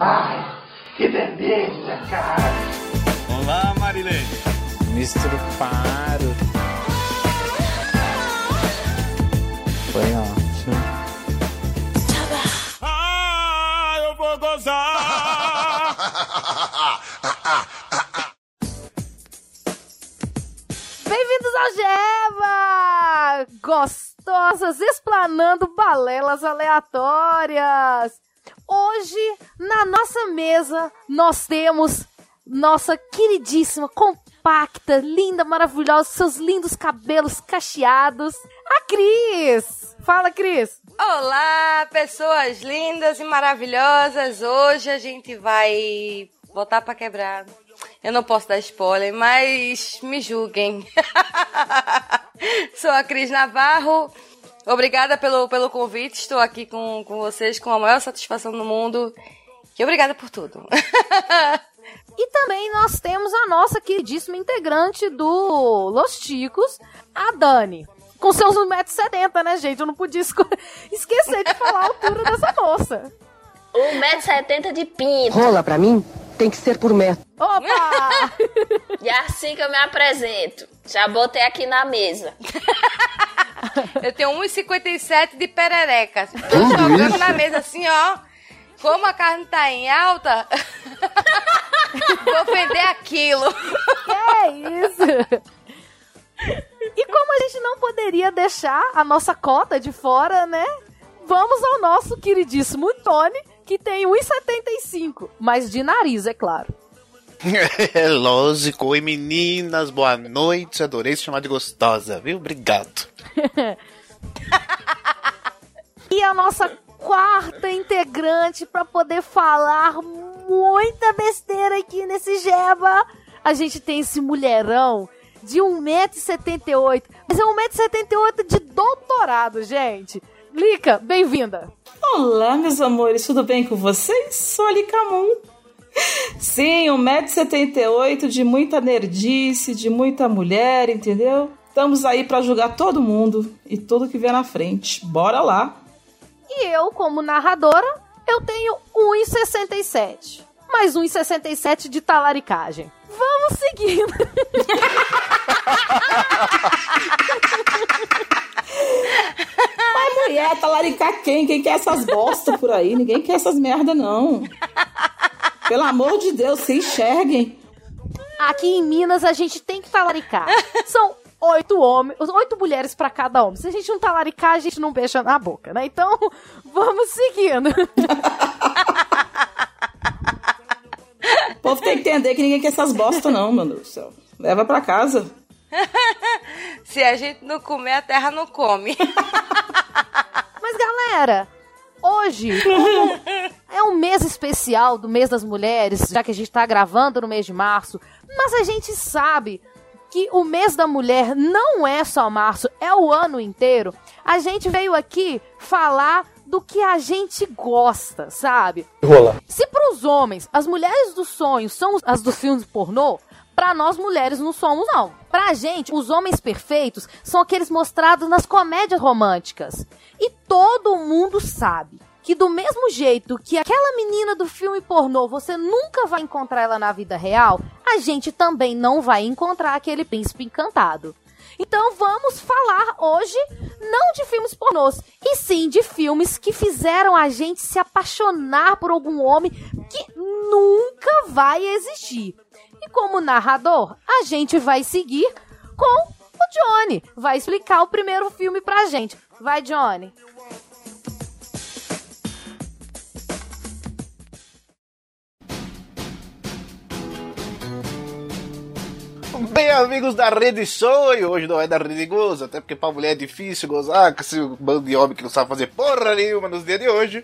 Ai, que delícia, cara. Olá, Marilene. Mistro Paro. Foi ótimo. Ah, eu vou gozar. Bem-vindos ao Geba! Gostosas explanando balelas aleatórias. Hoje, na nossa mesa, nós temos nossa queridíssima, compacta, linda, maravilhosa, seus lindos cabelos cacheados, a Cris. Fala, Cris. Olá, pessoas lindas e maravilhosas. Hoje a gente vai botar pra quebrar. Eu não posso dar spoiler, mas me julguem. Sou a Cris Navarro. Obrigada pelo, pelo convite. Estou aqui com, com vocês com a maior satisfação do mundo. E obrigada por tudo. E também nós temos a nossa queridíssima integrante do Los Ticos, a Dani. Com seus 1,70m, né, gente? Eu não podia esquecer de falar a altura dessa moça. 1,70m de pinto. Rola pra mim tem que ser por metro. Opa! E é assim que eu me apresento. Já botei aqui na mesa. Eu tenho 1,57 de perereca. Tô jogando na mesa assim, ó. Como a carne tá em alta, vou vender aquilo. é isso! E como a gente não poderia deixar a nossa cota de fora, né? Vamos ao nosso queridíssimo Tony, que tem 1,75, mas de nariz, é claro. É lógico. Oi, meninas. Boa noite. Adorei se chamar de gostosa, viu? Obrigado. E a nossa quarta integrante para poder falar muita besteira aqui nesse Jeba. A gente tem esse mulherão de 1,78m. Mas é 1,78m de doutorado, gente. Lica, bem-vinda. Olá, meus amores, tudo bem com vocês? Sou a Licamun. Sim, 1,78m de muita nerdice, de muita mulher, entendeu? Estamos aí pra julgar todo mundo e tudo que vier na frente. Bora lá! E eu, como narradora, eu tenho 1,67. Mais 1,67 de talaricagem. Vamos seguindo. Mas mulher, talaricar quem? Quem quer essas bosta por aí? Ninguém quer essas merda, não. Pelo amor de Deus, se enxerguem. Aqui em Minas a gente tem que talaricar. São oito homens, oito mulheres pra cada homem. Se a gente não talaricar, a gente não beija na boca, né? Então, vamos seguindo. O povo tem que entender que ninguém quer essas bosta, não, meu Deus do céu. Leva pra casa. Se a gente não comer, a terra não come. Mas galera, hoje é um mês especial do mês das mulheres, já que a gente tá gravando no mês de março, mas a gente sabe que o mês da mulher não é só março, é o ano inteiro. A gente veio aqui falar do que a gente gosta, sabe? Rola. Se pros homens as mulheres dos sonhos são as dos filmes pornô, pra nós mulheres não somos não. Pra gente, os homens perfeitos são aqueles mostrados nas comédias românticas. E todo mundo sabe que do mesmo jeito que aquela menina do filme pornô você nunca vai encontrar ela na vida real, a gente também não vai encontrar aquele príncipe encantado. Então vamos falar hoje não de filmes pornôs, e sim de filmes que fizeram a gente se apaixonar por algum homem que nunca vai existir. E como narrador, a gente vai seguir com o Johnny. Vai explicar o primeiro filme pra gente. Vai, Johnny. Bem, amigos da Rede e hoje não é da Rede Gozo, até porque pra mulher é difícil gozar com esse bando de homem que não sabe fazer porra nenhuma nos dias de hoje.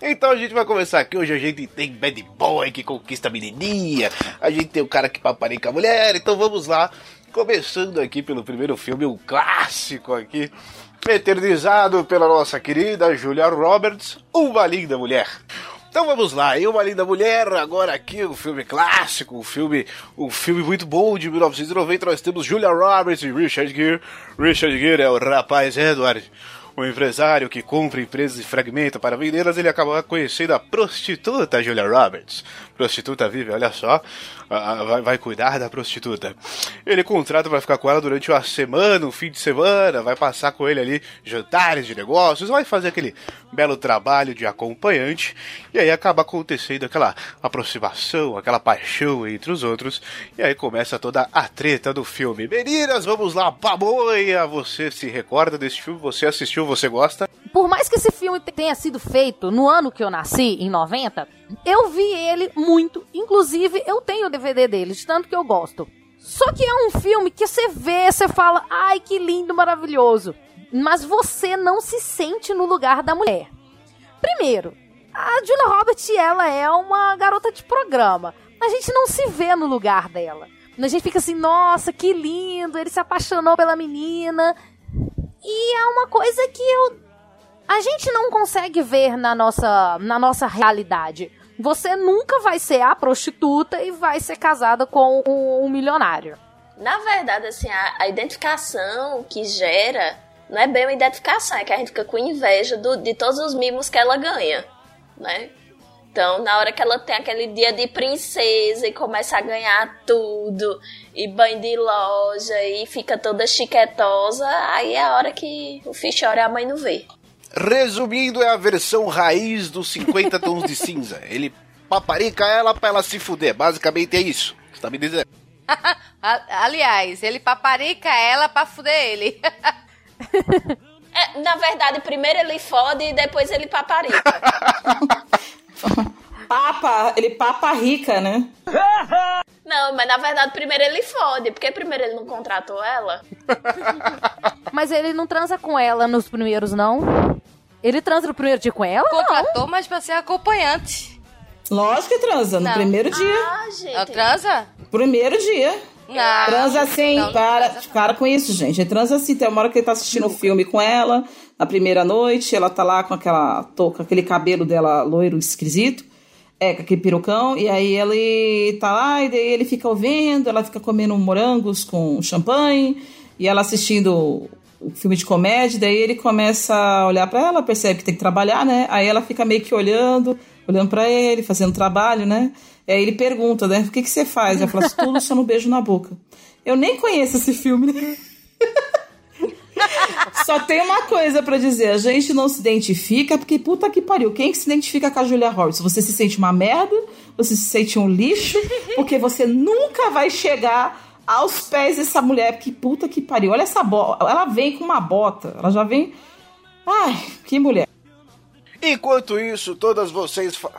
Então a gente vai começar aqui. Hoje a gente tem bad boy que conquista a menininha, a gente tem o cara que paparica a mulher, então vamos lá. Começando aqui pelo primeiro filme, um clássico aqui, eternizado pela nossa querida Julia Roberts, Uma Linda Mulher. Então vamos lá, Eu, Uma Linda Mulher, agora aqui um filme clássico, um filme, um filme muito bom de 1990, nós temos Julia Roberts e Richard Gere. Richard Gere é o rapaz Edward, o empresário que compra empresas e fragmenta para vendê-las, ele acaba conhecendo a prostituta Julia Roberts. Prostituta vive, olha só, vai, vai cuidar da prostituta. Ele contrata para ficar com ela durante uma semana, um fim de semana, vai passar com ele ali jantares de negócios, vai fazer aquele belo trabalho de acompanhante, e aí acaba acontecendo aquela aproximação, aquela paixão entre os outros, e aí começa toda a treta do filme. Meninas, vamos lá, pamonha! Você se recorda desse filme? Você assistiu? Você gosta? Por mais que esse filme tenha sido feito no ano que eu nasci, em 90, eu vi ele muito. Inclusive, eu tenho o DVD dele, de tanto que eu gosto. Só que é um filme que você vê, você fala, ai que lindo, maravilhoso. Mas você não se sente no lugar da mulher. Primeiro, a Julia Roberts, ela é uma garota de programa. A gente não se vê no lugar dela. A gente fica assim, nossa, que lindo, ele se apaixonou pela menina. E é uma coisa que eu a gente não consegue ver na nossa, na nossa realidade. Você nunca vai ser a prostituta e vai ser casada com um, um milionário. Na verdade, assim, a, a, identificação que gera não é bem uma identificação, é que a gente fica com inveja do, de todos os mimos que ela ganha, né? Então, na hora que ela tem aquele dia de princesa e começa a ganhar tudo, e banho de loja, e fica toda chiquetosa, aí é a hora que o filho chora e a mãe não vê. Resumindo, é a versão raiz dos 50 tons de cinza. Ele paparica ela pra ela se fuder. Basicamente é isso. Você tá me dizendo? Aliás, ele paparica ela pra fuder ele. é, na verdade, primeiro ele fode e depois ele paparica. papa, ele papa rica, né? Não, mas na verdade primeiro ele fode, porque primeiro ele não contratou ela. mas ele não transa com ela nos primeiros, não? Ele transa no primeiro dia com ela? Contratou, não. mas pra ser acompanhante. Lógico que transa, no não. primeiro dia. Ah, gente. Ela transa? Primeiro dia. Não. Transa assim, não, para, não para com isso, gente. Ele transa assim, tem uma hora que ele tá assistindo o um filme com ela, na primeira noite, ela tá lá com aquela touca, aquele cabelo dela loiro esquisito. É, com aquele perucão, e aí ele tá lá, e daí ele fica ouvindo, ela fica comendo morangos com champanhe, e ela assistindo filme de comédia, daí ele começa a olhar para ela, percebe que tem que trabalhar, né? Aí ela fica meio que olhando, olhando para ele, fazendo trabalho, né? E aí ele pergunta, né? O que, que você faz? Ela fala assim, tudo só no beijo na boca. Eu nem conheço esse filme, né? Só tem uma coisa para dizer, a gente não se identifica porque puta que pariu. Quem que se identifica com a Julia Roberts? Você se sente uma merda? Você se sente um lixo? Porque você nunca vai chegar aos pés dessa mulher. Que puta que pariu. Olha essa bota. Ela vem com uma bota. Ela já vem. Ai, que mulher. Enquanto isso, todas vocês. Fa...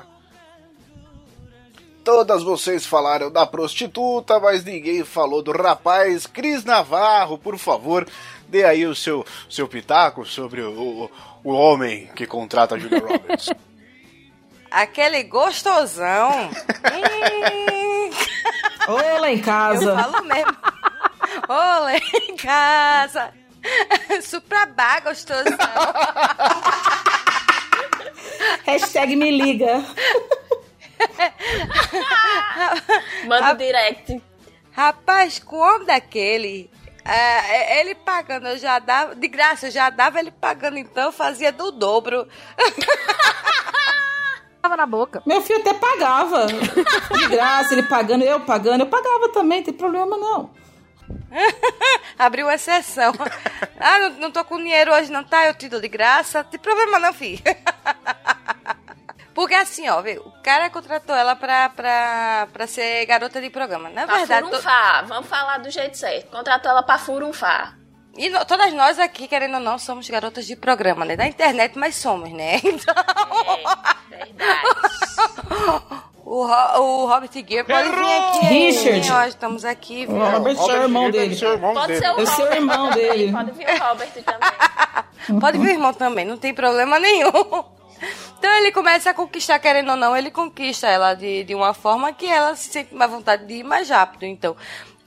Todas vocês falaram da prostituta, mas ninguém falou do rapaz. Cris Navarro, por favor, dê aí o seu, seu pitaco sobre o, o, o homem que contrata a Julia Roberts. Aquele gostosão. Olá em casa. Eu falo mesmo. Olá em casa. Suprabá gostosão. Hashtag me liga. Manda direct. Rapaz, com o homem daquele, é, ele pagando, eu já dava, de graça, eu já dava ele pagando, então eu fazia do dobro. Tava na boca. Meu filho até pagava. De graça, ele pagando, eu pagando, eu pagava também, tem problema não. Abriu exceção. Ah, não, não tô com dinheiro hoje, não tá? Eu te dou de graça. Tem problema não, filho. Porque assim, ó, viu, o cara contratou ela pra, pra, pra ser garota de programa. Na pra verdade. Furunfar, vamos falar do jeito certo. Contratou ela pra furunfar. E no, todas nós aqui, querendo ou não, somos garotas de programa, né? Da internet, mas somos, né? Então. É, verdade. o, o Robert Gear pode vir aqui. Richard. Nós estamos aqui. O Robert, Robert é o irmão dele. Seu irmão pode dele. ser o, Robert. seu irmão dele. Pode vir o Robert também. pode vir o irmão também, não tem problema nenhum. Então ele começa a conquistar, querendo ou não, ele conquista ela de, de uma forma que ela se sente mais vontade de ir mais rápido. Então,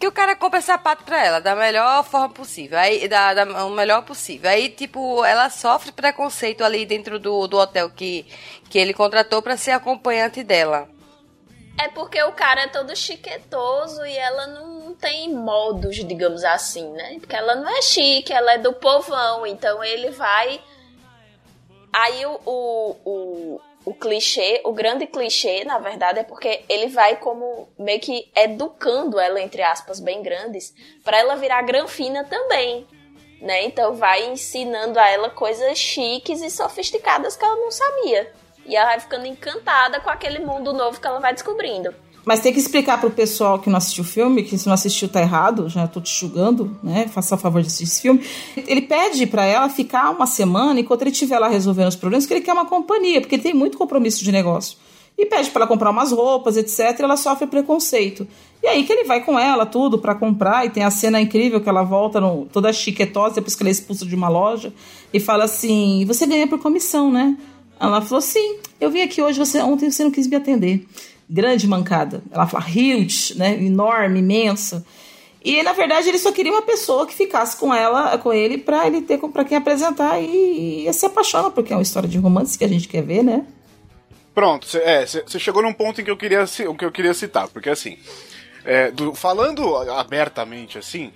que o cara compra sapato pra ela da melhor forma possível, aí da, da o melhor possível. Aí, tipo, ela sofre preconceito ali dentro do, do hotel que, que ele contratou para ser acompanhante dela. É porque o cara é todo chiquetoso e ela não tem modos, digamos assim, né? Porque ela não é chique, ela é do povão, então ele vai Aí o, o, o, o clichê, o grande clichê, na verdade, é porque ele vai como meio que educando ela, entre aspas, bem grandes, para ela virar granfina também. Né? Então vai ensinando a ela coisas chiques e sofisticadas que ela não sabia. E ela vai ficando encantada com aquele mundo novo que ela vai descobrindo. Mas tem que explicar pro pessoal que não assistiu o filme, que se não assistiu tá errado, já tô te julgando, né? Faça a favor de assistir esse filme. Ele pede para ela ficar uma semana enquanto ele estiver lá resolvendo os problemas, que ele quer uma companhia, porque ele tem muito compromisso de negócio. E pede para ela comprar umas roupas, etc. E ela sofre preconceito. E aí que ele vai com ela, tudo, para comprar. E tem a cena incrível que ela volta no, toda chiquetosa, depois que ela é expulsa de uma loja. E fala assim: Você ganha por comissão, né? Ela falou: Sim, eu vim aqui hoje, você ontem você não quis me atender grande mancada. Ela fala huge, né? Enorme, imensa. E na verdade ele só queria uma pessoa que ficasse com ela, com ele, para ele ter para quem apresentar e, e se apaixona, porque é uma história de romance que a gente quer ver, né? Pronto, você é, chegou num ponto em que eu queria, que eu queria citar, porque assim, é, do, falando abertamente assim,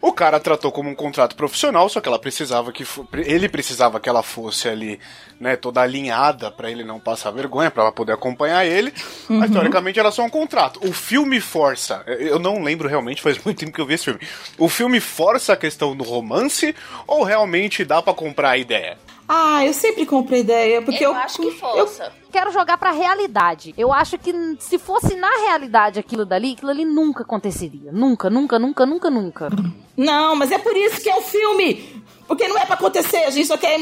o cara tratou como um contrato profissional, só que ela precisava que ele precisava que ela fosse ali, né, toda alinhada para ele não passar vergonha, para ela poder acompanhar ele. Uhum. Mas teoricamente era só um contrato. O filme força, eu não lembro realmente, faz muito tempo que eu vi esse filme. O filme força a questão do romance ou realmente dá para comprar a ideia? Ah, eu sempre compro ideia, porque eu, eu acho que força. Eu quero jogar pra realidade. Eu acho que se fosse na realidade aquilo dali, aquilo ali nunca aconteceria. Nunca, nunca, nunca, nunca, nunca. Não, mas é por isso que é o um filme. Porque não é pra acontecer, a gente só quer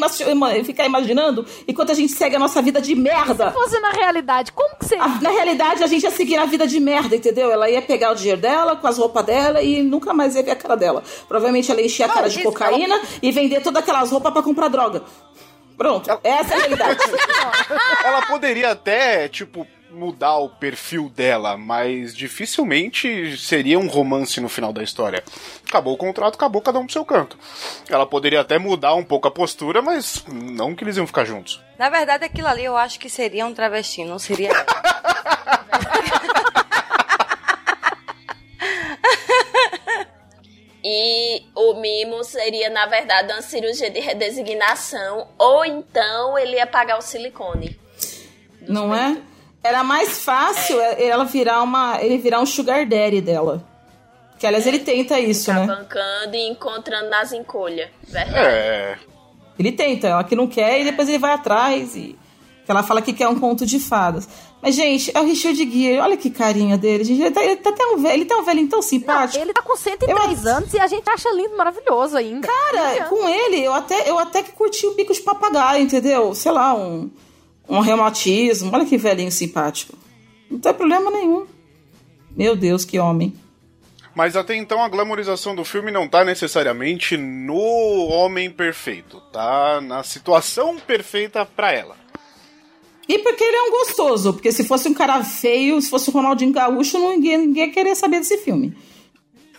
ficar imaginando enquanto a gente segue a nossa vida de merda. Se fosse na realidade, como que seria? na realidade, a gente ia seguir a vida de merda, entendeu? Ela ia pegar o dinheiro dela com as roupas dela e nunca mais ia ver a cara dela. Provavelmente ela ia encher a cara de cocaína e vender todas aquelas roupas para comprar droga. Pronto, essa é a realidade. ela poderia até, tipo, mudar o perfil dela, mas dificilmente seria um romance no final da história. Acabou o contrato, acabou cada um pro seu canto. Ela poderia até mudar um pouco a postura, mas não que eles iam ficar juntos. Na verdade, aquilo ali eu acho que seria um travesti, não seria ela. E o mimo seria, na verdade, uma cirurgia de redesignação, ou então ele ia pagar o silicone. Não é? Era mais fácil ela virar uma. ele virar um sugar daddy dela. Que aliás ele tenta isso, Ficar né? bancando e encontrando nas encolhas. Verdade. É. Ele tenta, ela que não quer, e depois ele vai atrás e. Ela fala que quer um conto de fadas. Mas, gente, é o Richard Gere. Olha que carinha dele, gente. Ele tá, ele tá até um velho, ele tá um velhinho tão simpático. Não, ele tá com 110 eu... anos e a gente acha lindo, maravilhoso ainda. Cara, com ele, eu até, eu até que curti o bico de papagaio, entendeu? Sei lá, um, um reumatismo. Olha que velhinho simpático. Não tem problema nenhum. Meu Deus, que homem. Mas até então a glamorização do filme não tá necessariamente no homem perfeito, tá na situação perfeita para ela. E porque ele é um gostoso, porque se fosse um cara feio, se fosse o Ronaldinho Gaúcho, ninguém, ninguém ia querer saber desse filme.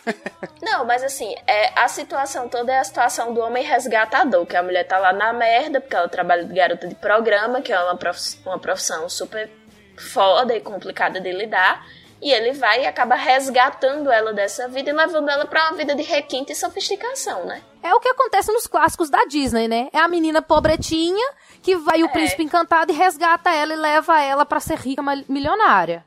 Não, mas assim, é, a situação toda é a situação do homem resgatador, que a mulher tá lá na merda, porque ela trabalha de garota de programa, que é uma profissão, uma profissão super foda e complicada de lidar. E ele vai e acaba resgatando ela dessa vida e levando ela para uma vida de requinte e sofisticação, né? É o que acontece nos clássicos da Disney, né? É a menina pobretinha que vai é. o príncipe encantado e resgata ela e leva ela para ser rica milionária.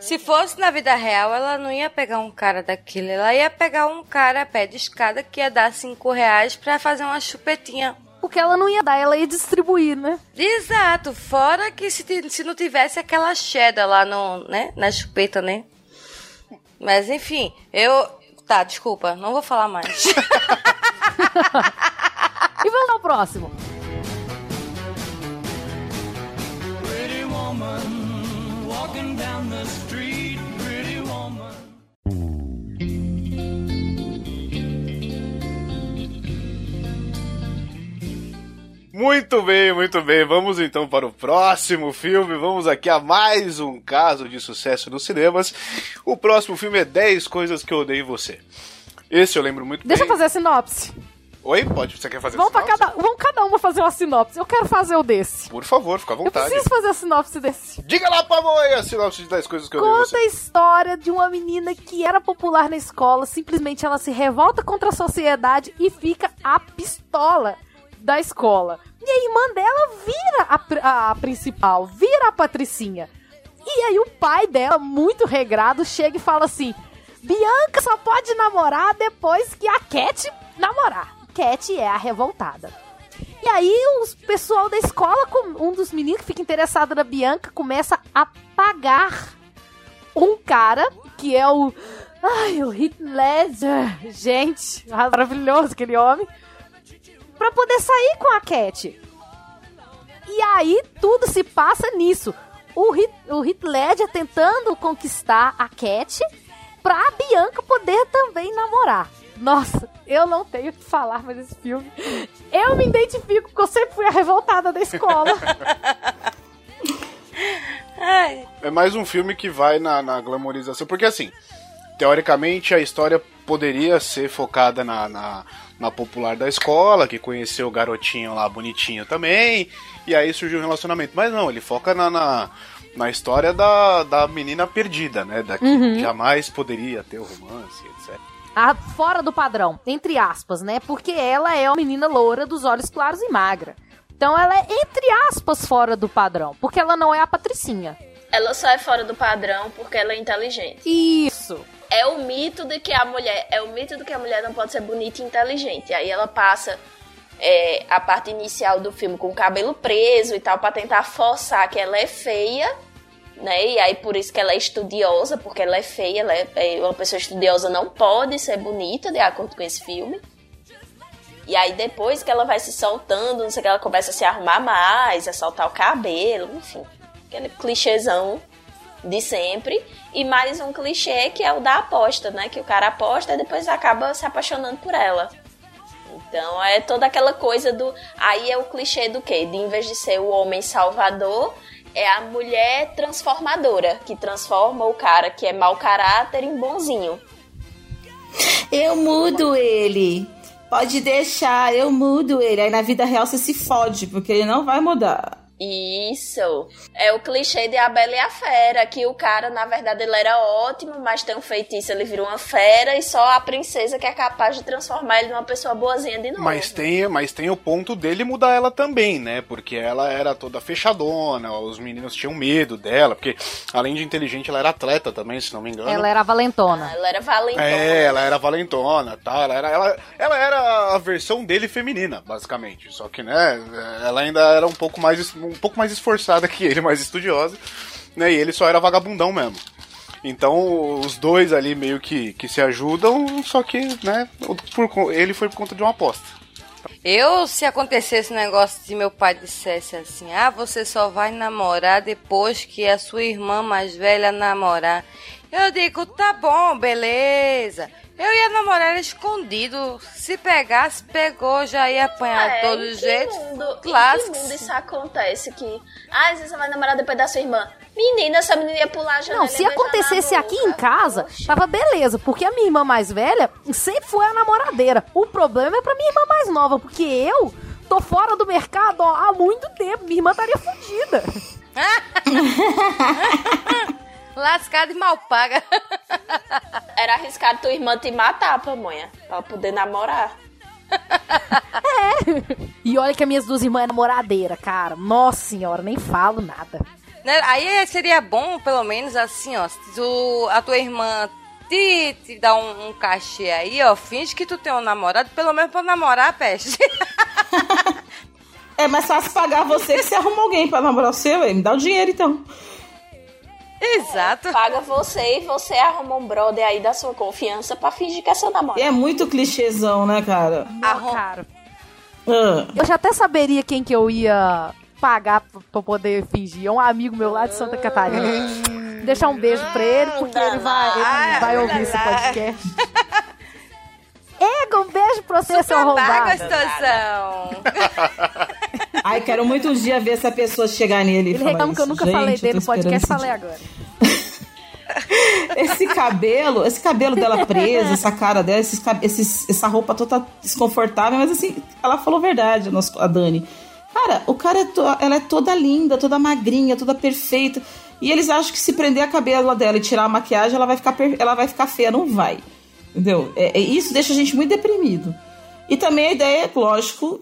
Se fosse na vida real, ela não ia pegar um cara daquele, ela ia pegar um cara a pé de escada que ia dar cinco reais pra fazer uma chupetinha. Porque ela não ia dar, ela ia distribuir, né? Exato, fora que se, se não tivesse aquela cheddar lá no, né, na chupeta, né? Mas enfim, eu. Tá, desculpa, não vou falar mais. e vamos ao próximo. Muito bem, muito bem. Vamos então para o próximo filme. Vamos aqui a mais um caso de sucesso nos cinemas. O próximo filme é 10 Coisas que Eu Odeio em Você. Esse eu lembro muito Deixa bem. eu fazer a sinopse. Oi, pode? Você quer fazer vamos a sinopse? Cada, vamos cada uma fazer uma sinopse. Eu quero fazer o desse. Por favor, fica à vontade. Eu preciso fazer a sinopse desse. Diga lá pra mãe a sinopse de 10 coisas que eu Conta você. a história de uma menina que era popular na escola, simplesmente ela se revolta contra a sociedade e fica a pistola da escola. E a irmã dela vira a, a principal, vira a Patricinha. E aí o pai dela, muito regrado, chega e fala assim: Bianca só pode namorar depois que a Cat namorar. Cat é a revoltada. E aí o pessoal da escola, um dos meninos que fica interessado na Bianca, começa a pagar um cara que é o. Ai, o Heath Ledger. Gente, maravilhoso aquele homem. Pra poder sair com a Cat. E aí tudo se passa nisso. O Heath, o Heath Ledger tentando conquistar a Cat pra Bianca poder também namorar. Nossa, eu não tenho o que falar mais desse filme. Eu me identifico porque eu sempre fui a revoltada da escola. É mais um filme que vai na, na glamorização, porque assim, teoricamente a história poderia ser focada na, na, na popular da escola, que conheceu o garotinho lá bonitinho também, e aí surgiu um relacionamento. Mas não, ele foca na, na, na história da, da menina perdida, né? Da que jamais poderia ter o romance, etc. a- fora do padrão, entre aspas, né? Porque ela é uma menina loura dos olhos claros e magra. Então ela é, entre aspas, fora do padrão. Porque ela não é a Patricinha. Ela só é fora do padrão porque ela é inteligente. Isso. É o mito de que a mulher. É o mito de que a mulher não pode ser bonita e inteligente. Aí ela passa é, a parte inicial do filme com o cabelo preso e tal, pra tentar forçar que ela é feia. Né? E aí por isso que ela é estudiosa, porque ela é feia, ela é, é, uma pessoa estudiosa não pode ser bonita, de acordo com esse filme. E aí depois que ela vai se soltando, não sei que, ela começa a se arrumar mais, a soltar o cabelo, enfim. Aquele clichêzão de sempre. E mais um clichê que é o da aposta, né? Que o cara aposta e depois acaba se apaixonando por ela. Então é toda aquela coisa do. Aí é o clichê do quê? De em vez de ser o homem salvador, é a mulher transformadora, que transforma o cara que é mau caráter em bonzinho. Eu mudo ele. Pode deixar, eu mudo ele. Aí na vida real você se fode, porque ele não vai mudar. Isso. É o clichê de A Bela e a Fera, que o cara, na verdade, ele era ótimo, mas tem um feitiço, ele virou uma fera e só a princesa que é capaz de transformar ele numa pessoa boazinha de novo. Mas tem, mas tem o ponto dele mudar ela também, né? Porque ela era toda fechadona, os meninos tinham medo dela, porque além de inteligente, ela era atleta também, se não me engano. Ela era valentona. Ela era valentona. É, ela era valentona, tá? Ela era, ela, ela era a versão dele feminina, basicamente. Só que, né, ela ainda era um pouco mais, um pouco mais esforçada que ele, mais estudiosa, né? E ele só era vagabundão mesmo. Então, os dois ali meio que, que se ajudam, só que, né, por, ele foi por conta de uma aposta. Eu, se acontecesse esse negócio de meu pai dissesse assim, ah, você só vai namorar depois que a sua irmã mais velha namorar. Eu digo, tá bom, beleza. Eu ia namorar escondido. Se pegasse, pegou, já ia apanhar de todo É, em que jeito. Mundo, Clássico. Em que mundo isso acontece? Que, ah, às vezes você vai namorar depois da sua irmã. Menina, essa menina ia pular a janela. Não, se acontecesse aqui em casa, Oxi. tava beleza, porque a minha irmã mais velha sempre foi a namoradeira. O problema é pra minha irmã mais nova, porque eu tô fora do mercado ó, há muito tempo. Minha irmã estaria fodida. Lascada e mal paga. Era arriscado tua irmã te matar, pamonha, pra poder namorar. E olha que as minhas duas irmãs é namoradeira, cara. Nossa senhora, nem falo nada. Né? Aí seria bom, pelo menos, assim, ó, se tu- a tua irmã te, te dá um, um cachê aí, ó, finge que tu tem um namorado, pelo menos pra namorar, peste. É mais fácil pagar você que você arruma alguém pra namorar você, ué. Me dá o dinheiro então. Exato. Paga você e você arruma um brother aí da sua confiança pra fingir que é seu namorado. é muito clichêzão, né, cara? Não, cara. Ah. Eu já até saberia quem que eu ia pagar pra poder fingir. É um amigo meu lá de Santa Catarina. Deixar um beijo pra ele, porque ele vai, ele vai ouvir esse podcast. Ega, um beijo pra você, seu Paga a arrombado. Ai, quero muito um dia ver essa pessoa chegar nele Ele reclama que eu nunca Gente, falei dele no podcast, falei agora. Esse cabelo, esse cabelo dela preso, essa cara dela, esses, esses- essa roupa toda desconfortável, mas assim, ela falou verdade, a, Dani. Cara, o cara é to- ela é toda linda, toda magrinha, toda perfeita. E eles acham que se prender a cabelo dela e tirar a maquiagem, ela vai ficar, ela vai ficar feia. Não vai. Entendeu? É, é- isso deixa a gente muito deprimido. E também a ideia, lógico,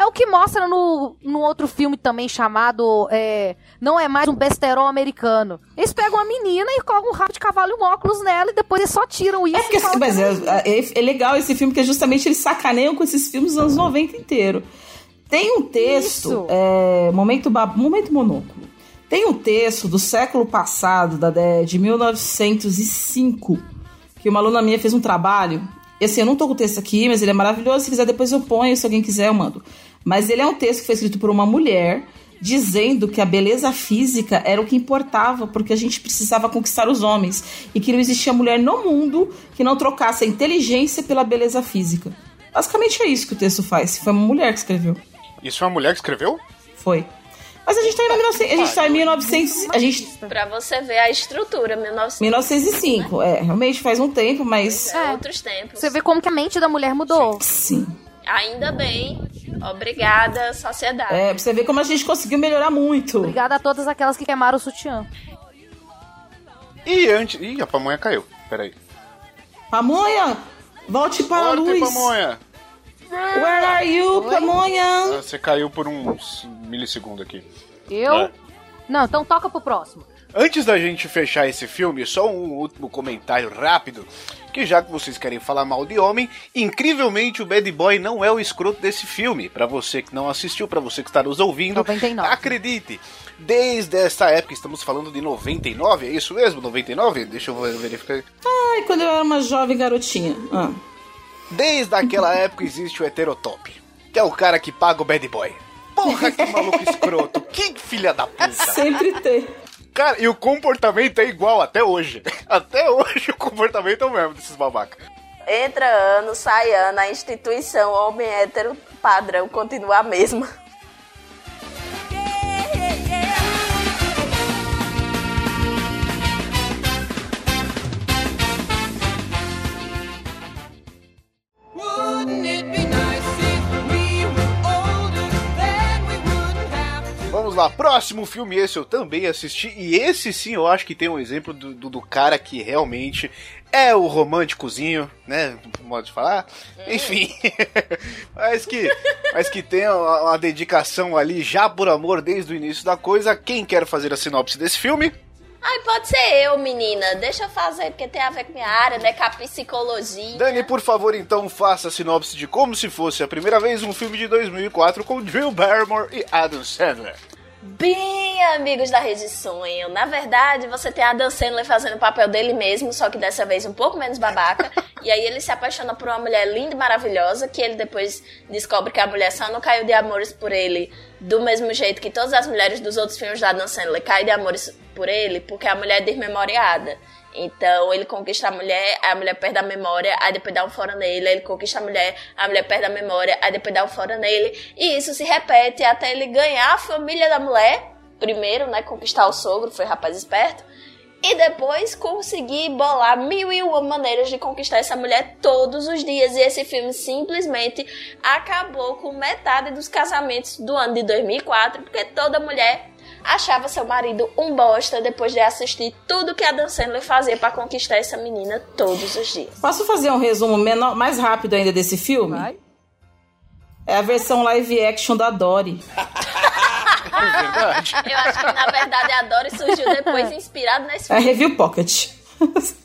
É o que mostra no, no outro filme também chamado é, Não é mais um besterol americano. Eles pegam a menina e colocam um rabo de cavalo e um óculos nela e depois eles só tiram isso. É, porque, mas é, menina. é- é legal esse filme, porque justamente eles sacaneiam com esses filmes dos anos 90 inteiro. Tem um texto, é, momento, momento monóculo. Tem um texto do século passado, da, de de 1905, que uma aluna minha fez um trabalho. E assim, eu não tô com o texto aqui, mas ele é maravilhoso. Se quiser, depois eu ponho. Se alguém quiser, eu mando. Mas ele é um texto que foi escrito por uma mulher dizendo que a beleza física era o que importava, porque a gente precisava conquistar os homens e que não existia mulher no mundo que não trocasse a inteligência pela beleza física. Basicamente é isso que o texto faz. Foi uma mulher que escreveu. Isso é uma mulher que escreveu? Foi. Mas a gente tá em 1900, a gente tá em 1900, a gente Pra você ver a estrutura, 1900. 1905, é, realmente faz um tempo, mas É, outros tempos. Você vê como que a mente da mulher mudou. sim. Ainda bem. Obrigada, sociedade. É, pra você ver como a gente conseguiu melhorar muito. Obrigada a todas aquelas que queimaram o sutiã. E antes. Ih, a pamonha caiu. Peraí. Pamonha, volte para a Volte, luz. pamonha! Where are you, Pamonha? Ah, Você caiu por uns milissegundos aqui. Eu? É. Não, então toca pro próximo. Antes da gente fechar esse filme, só um último comentário rápido. Que já que vocês querem falar mal de homem, incrivelmente o Bad Boy não é o escroto desse filme. Pra você que não assistiu, pra você que está nos ouvindo, 99. acredite. Desde essa época, estamos falando de 99, é isso mesmo? 99? Deixa eu verificar. Ai, quando eu era uma jovem garotinha. Ah. Desde aquela época existe o heterotop, que é o cara que paga o Bad Boy. Porra, que maluco escroto. Que filha da puta. Sempre tem. Cara, e o comportamento é igual até hoje. Até hoje o comportamento é o mesmo desses babacas. Entra ano, sai ano, a instituição homem hétero padrão continua a mesma. Lá, próximo filme, esse eu também assisti. E esse sim eu acho que tem um exemplo do, do, do cara que realmente é o românticozinho, né? Modo de falar. Enfim. mas, que, mas que tem uma, uma dedicação ali já por amor desde o início da coisa. Quem quer fazer a sinopse desse filme? Ai, pode ser eu, menina. Deixa eu fazer, porque tem a ver com minha área, né? Com a psicologia. Dani, por favor, então faça a sinopse de como se fosse a primeira vez um filme de 2004 com Drew Barrymore e Adam Sandler. Bem, amigos da Rede Sonho. Na verdade, você tem a Dan Sandler fazendo o papel dele mesmo, só que dessa vez um pouco menos babaca. e aí ele se apaixona por uma mulher linda e maravilhosa, que ele depois descobre que a mulher só não caiu de amores por ele do mesmo jeito que todas as mulheres dos outros filmes da Dan Sandler caem de amores por ele, porque a mulher é desmemoriada. Então ele conquista a mulher, a mulher perde a memória, aí depois dá um fora nele, ele conquista a mulher, a mulher perde a memória, aí depois dá um fora nele. E isso se repete até ele ganhar a família da mulher, primeiro, né, conquistar o sogro, foi rapaz esperto, e depois conseguir bolar mil e uma maneiras de conquistar essa mulher todos os dias. E esse filme simplesmente acabou com metade dos casamentos do ano de 2004, porque toda mulher achava seu marido um bosta depois de assistir tudo que a Dan Sandler fazia pra conquistar essa menina todos os dias. Posso fazer um resumo menor, mais rápido ainda desse filme? Vai. É a versão live action da Dory. É verdade. Eu acho que na verdade a Dory surgiu depois inspirado nesse É filme. Review Pocket.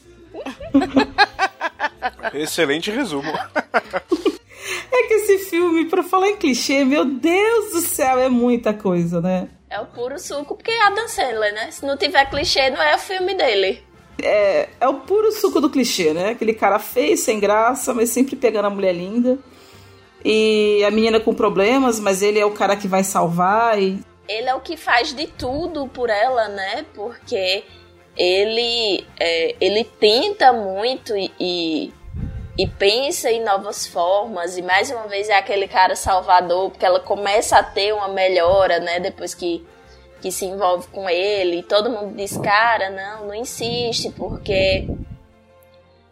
Excelente resumo. É que esse filme, pra falar em clichê, meu Deus do céu, é muita coisa, né? É o puro suco, porque é a Dan Sandler, né? Se não tiver clichê, não é o filme dele. É, é o puro suco do clichê, né? Aquele cara feio, sem graça, mas sempre pegando a mulher linda. E a menina com problemas, mas ele é o cara que vai salvar. E ele é o que faz de tudo por ela, né? Porque ele é, ele tenta muito e, e, e pensa em novas formas. E mais uma vez é aquele cara salvador, porque ela começa a ter uma melhora, né? Depois que, que se envolve com ele. E todo mundo diz, cara, não, não insiste, porque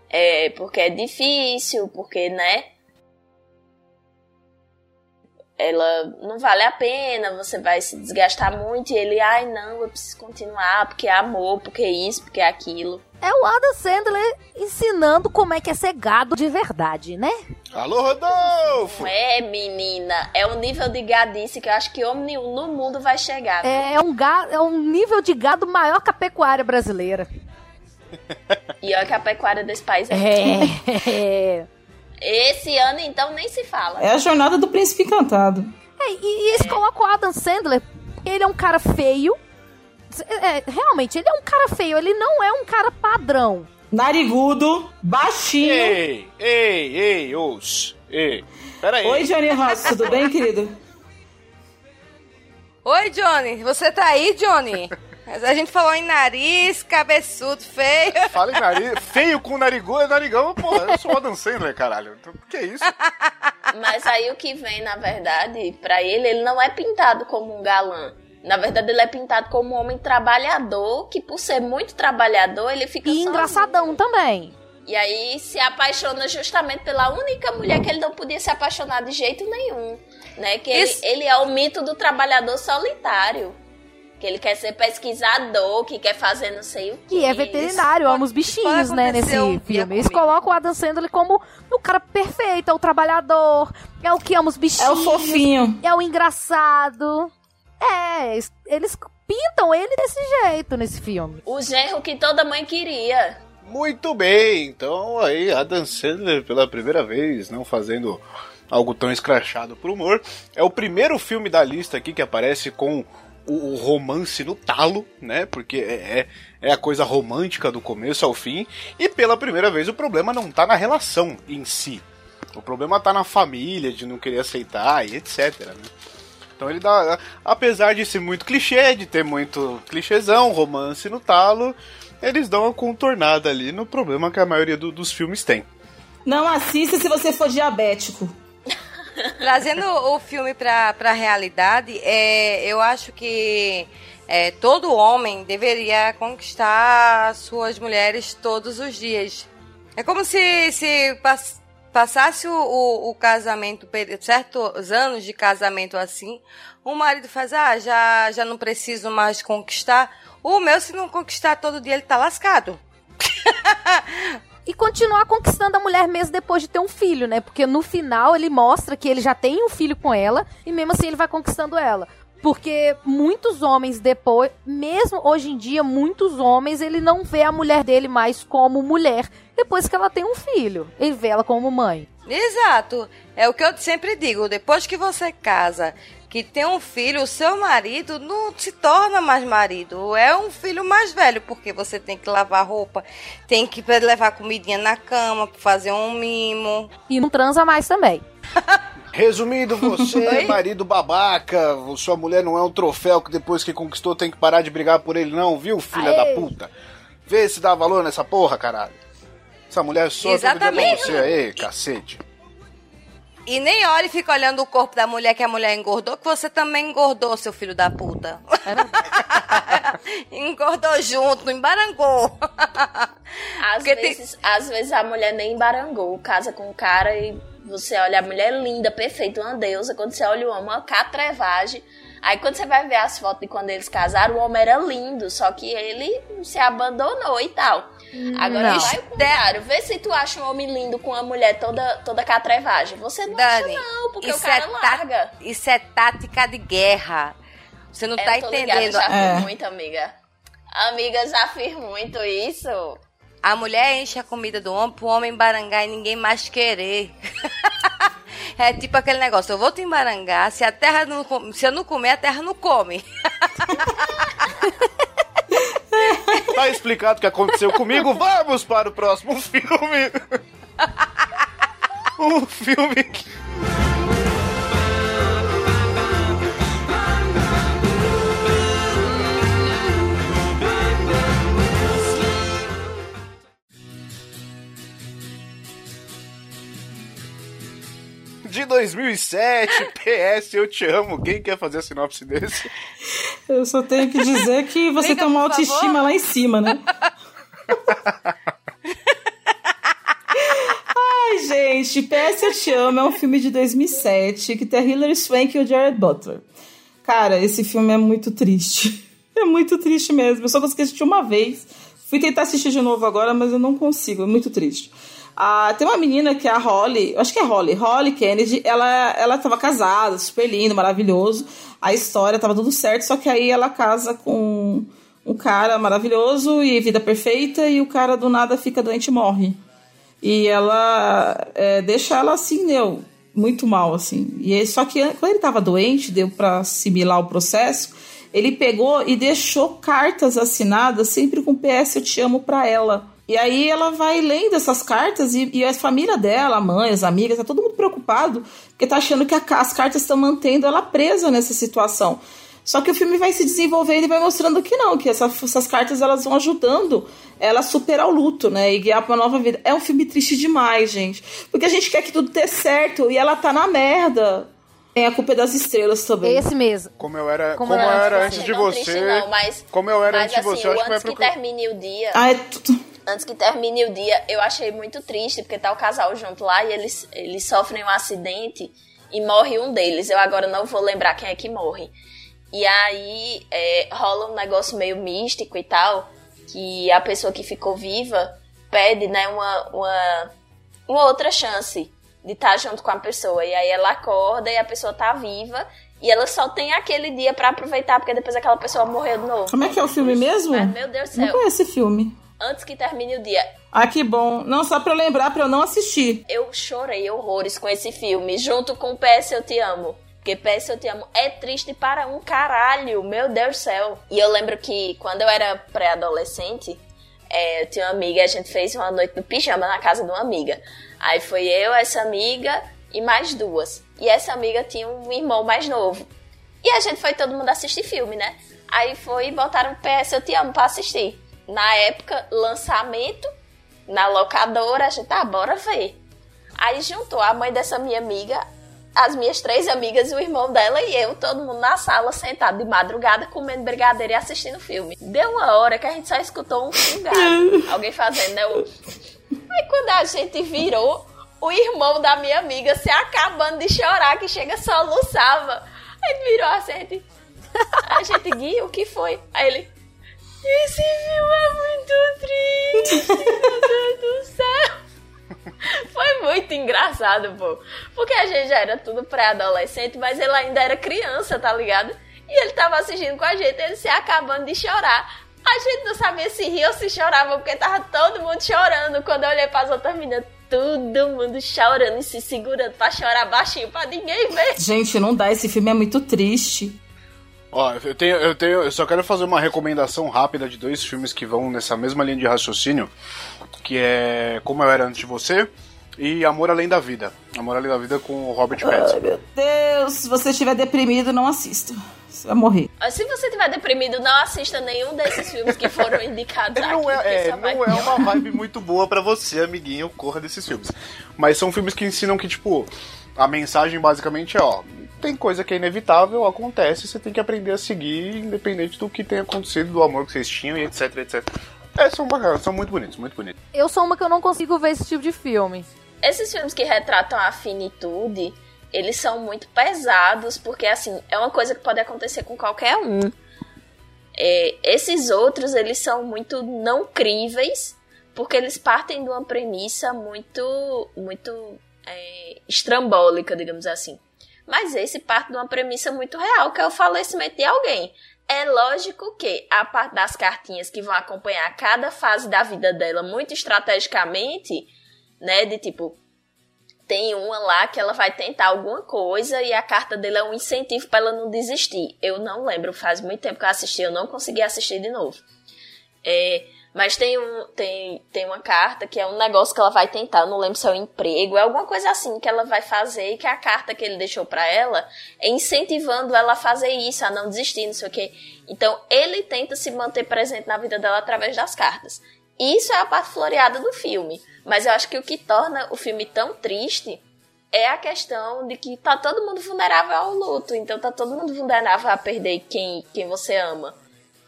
é, porque é difícil, porque, né? Ela não vale a pena, você vai se desgastar muito. E ele, ai não, eu preciso continuar, porque é amor, porque é isso, porque é aquilo. É o Adam Sandler ensinando como é que é ser gado de verdade, né? Alô, Rodolfo! É, menina, é um nível de gadice que eu acho que homem nenhum no mundo vai chegar. É, é um gado, é um nível de gado maior que a pecuária brasileira. E olha que a pecuária desse país é. É. Esse ano, então, nem se fala. É a jornada do príncipe encantado. É, e, e eles colocam o Adam Sandler, ele é um cara feio. É, realmente, ele é um cara feio, ele não é um cara padrão. Narigudo, baixinho. Ei, ei, ei, os. Ei. Pera aí. Oi, Johnny Ross, tudo bem, querido? Oi, Johnny. Você tá aí, Johnny? A gente falou em nariz, cabeçudo, feio. Fala em nariz. Feio com narigudo é narigão, pô. Eu sou o Adam Sandler, caralho. Então, que isso? Mas aí o que vem, na verdade, pra ele, ele não é pintado como um galã. Na verdade, ele é pintado como um homem trabalhador, que por ser muito trabalhador, ele fica E sozinho. engraçadão também. E aí se apaixona justamente pela única mulher que ele não podia se apaixonar de jeito nenhum. Né? Que ele, ele é o mito do trabalhador solitário. Que ele quer ser pesquisador, que quer fazer não sei o que. E é veterinário, ama os bichinhos, né, nesse um filme. Eles colocam o Adam Sandler como o cara perfeito, é o trabalhador, é o que ama os bichinhos. É o fofinho. É o engraçado. É, es- eles pintam ele desse jeito nesse filme. O genro que toda mãe queria. Muito bem, então aí Adam Sandler pela primeira vez, não fazendo algo tão escrachado pro humor. É o primeiro filme da lista aqui que aparece com o, o romance no talo, né? Porque é, é, é a coisa romântica do começo ao fim. E pela primeira vez o problema não tá na relação em si. O problema tá na família, de não querer aceitar e etc, né? Então ele dá. Apesar de ser muito clichê, de ter muito clichêzão, romance no talo, eles dão uma contornada ali no problema que a maioria do- dos filmes tem. Não assista se você for diabético. Trazendo o filme pra, pra realidade, é, eu acho que é, todo homem deveria conquistar suas mulheres todos os dias. É como se, se pass- passasse o, o, o casamento, certos anos de casamento assim, o marido faz, ah, já, já não preciso mais conquistar. O meu, se não conquistar todo dia, ele tá lascado. E continuar conquistando a mulher mesmo depois de ter um filho, né? Porque no final ele mostra que ele já tem um filho com ela e mesmo assim ele vai conquistando ela. Porque muitos homens depois, mesmo hoje em dia, muitos homens, ele não vê a mulher dele mais como mulher depois que ela tem um filho. Ele vê ela como mãe. Exato. É o que eu sempre digo. Depois que você casa, que tem um filho, o seu marido não se torna mais marido. É um filho mais velho, porque você tem que lavar roupa, tem que levar comidinha na cama, fazer um mimo. E não transa mais também. Resumindo, você, Oi? marido babaca, sua mulher não é um troféu que depois que conquistou tem que parar de brigar por ele, não, viu, filha Aê. da puta? Vê se dá valor nessa porra, caralho. Essa mulher só Exatamente. você aí, cacete. E nem olha e fica olhando o corpo da mulher que a mulher engordou, que você também engordou, seu filho da puta. engordou junto, embarangou. Às Porque tem- vezes, às vezes a mulher nem embarangou, casa com o cara e você olha a mulher linda, perfeita, uma deusa. Quando você olha o homem, uma catrevagem. Aí quando você vai ver as fotos de quando eles casaram, o homem era lindo, só que ele se abandonou e tal. Agora Não. vai o contrário, vê se tu acha um homem lindo com uma mulher toda, toda catrevagem. Você não Dani, acha não, porque o isso, cara é tá- larga. isso é tática de guerra. Você não É, tá eu tô ligada, entendendo. já É. fiz muito, amiga. Amiga, já fiz muito isso. A mulher enche a comida do homem pro homem embarangar e ninguém mais querer. É tipo aquele negócio, eu vou te embarangar, se a terra não se eu não comer, a terra não come. Tá explicado o que aconteceu comigo, vamos para o próximo filme. Um filme que... De 2007, PS, eu te amo. Quem quer fazer a sinopse desse? Eu só tenho que dizer que você Liga, tem uma autoestima favor. lá em cima, né? Ai, Gente, PS Eu Te Amo é um filme de 2007 que tem a Hilary Swank e o Jared Butler. Cara, esse filme é muito triste. É muito triste mesmo. Eu só consegui assistir uma vez. Fui tentar assistir de novo agora, mas eu não consigo. É muito triste. Ah, tem uma menina que é a Holly, acho que é Holly, Holly Kennedy, ela, ela tava casada, super lindo, maravilhoso. A história tava tudo certo, só que aí ela casa com um cara maravilhoso e vida perfeita, e o cara do nada fica doente e morre. E ela é, deixa ela assim, deu muito mal, assim. E só que quando ele tava doente, deu para assimilar o processo, ele pegou e deixou cartas assinadas sempre com PS Eu Te Amo pra ela. E aí ela vai lendo essas cartas e, e a família dela, a mãe, as amigas, tá todo mundo preocupado, porque tá achando que a, as cartas estão mantendo ela presa nessa situação. Só que o filme vai se desenvolvendo e vai mostrando que não, que essa, essas cartas elas vão ajudando ela a superar o luto, né? E guiar pra uma nova vida. É um filme triste demais, gente. Porque a gente quer que tudo dê certo e ela tá na merda. É a culpa das estrelas também. Esse mesmo. Como eu era, Como como eu era era antes de você. não, mas- como eu era Mas antes de assim, você, eu o acho que vai antes que termine o dia. Ah, é tudo. Antes que termine o dia, eu achei muito triste, porque tá o casal junto lá e eles, eles sofrem um acidente e morre um deles. Eu agora não vou lembrar quem é que morre. E aí é, rola um negócio meio místico e tal, que a pessoa que ficou viva pede né, uma, uma, uma outra chance de estar junto com a pessoa. E aí ela acorda e a pessoa tá viva. E ela só tem aquele dia pra aproveitar, porque depois aquela pessoa morreu de novo. Como é que é o filme mesmo? Mas, meu Deus do Não céu. conheço esse filme. Antes que termine o dia, Ah, que bom. Não, só pra eu lembrar, pra eu não assistir. eu chorei horrores com esse filme, junto com PS Eu Te Amo. Porque PS Eu Te Amo é triste para um caralho, meu Deus do céu. E eu lembro que quando eu era pré-adolescente, é, eu tinha uma amiga, a gente fez uma noite no pijama na casa de uma amiga. Aí foi eu, essa amiga e mais duas. E essa amiga tinha um irmão mais novo. E a gente foi todo mundo assistir filme, né? Aí foi e botaram PS Eu Te Amo pra assistir. Na época, lançamento, na locadora, a gente, ah, bora ver. Aí juntou a mãe dessa minha amiga, as minhas três amigas, o irmão dela e eu, todo mundo na sala, sentado de madrugada, comendo brigadeiro e assistindo filme. Deu uma hora que a gente só escutou um fungado. alguém fazendo, né? Aí quando a gente virou, o irmão da minha amiga se acabando de chorar, que chega soluçava. Aí ele virou assim, a gente, a gente, Gui, o que foi? Aí ele, esse filme é muito triste, meu Deus do céu. Foi muito engraçado, pô. Porque a gente já era tudo pré-adolescente, mas ele ainda era criança, tá ligado? E ele tava assistindo com a gente, ele se acabando de chorar. A gente não sabia se ria ou se chorava, porque tava todo mundo chorando. Quando eu olhei pras outras meninas, todo mundo chorando e se segurando pra chorar baixinho pra ninguém ver. Gente, não dá. Esse filme é muito triste. Ó, eu tenho, eu tenho, eu só quero fazer uma recomendação rápida de dois filmes que vão nessa mesma linha de raciocínio, que é Como Eu Era Antes de Você e Amor Além da Vida. Amor Além da Vida com o Robert Pattinson. Meu Deus, se você estiver deprimido, não assista. Você vai morrer. Mas Se você tiver deprimido, não assista nenhum desses filmes que foram indicados aqui. Não é, porque é, vai não é uma vibe muito boa pra você, amiguinho, corra desses filmes. Mas são filmes que ensinam que, tipo, a mensagem basicamente é, ó, tem coisa que é inevitável, acontece, você tem que aprender a seguir, independente do que tenha acontecido, do amor que vocês tinham e etc, etc. É, são bacanas, são muito bonitos, muito bonitos. Eu sou uma que eu não consigo ver esse tipo de filme. Esses filmes que retratam a finitude, eles são muito pesados, porque assim, é uma coisa que pode acontecer com qualquer um. É, esses outros, eles são muito não críveis, porque eles partem de uma premissa muito, muito é, estrambólica, digamos assim. Mas esse parte de uma premissa muito real, que é o falecimento de alguém. É lógico que a parte das cartinhas que vão acompanhar cada fase da vida dela muito estrategicamente, né, de tipo, tem uma lá que ela vai tentar alguma coisa e a carta dele é um incentivo para ela não desistir. Eu não lembro, faz muito tempo que eu assisti, eu não consegui assistir de novo. É, mas tem, um, tem, tem uma carta que é um negócio que ela vai tentar, não lembro se é um emprego, é alguma coisa assim que ela vai fazer e que a carta que ele deixou para ela é incentivando ela a fazer isso, a não desistir, não sei o quê. Então ele tenta se manter presente na vida dela através das cartas. Isso é a parte floreada do filme. Mas eu acho que o que torna o filme tão triste é a questão de que tá todo mundo vulnerável ao luto. Então tá todo mundo vulnerável a perder quem, quem você ama.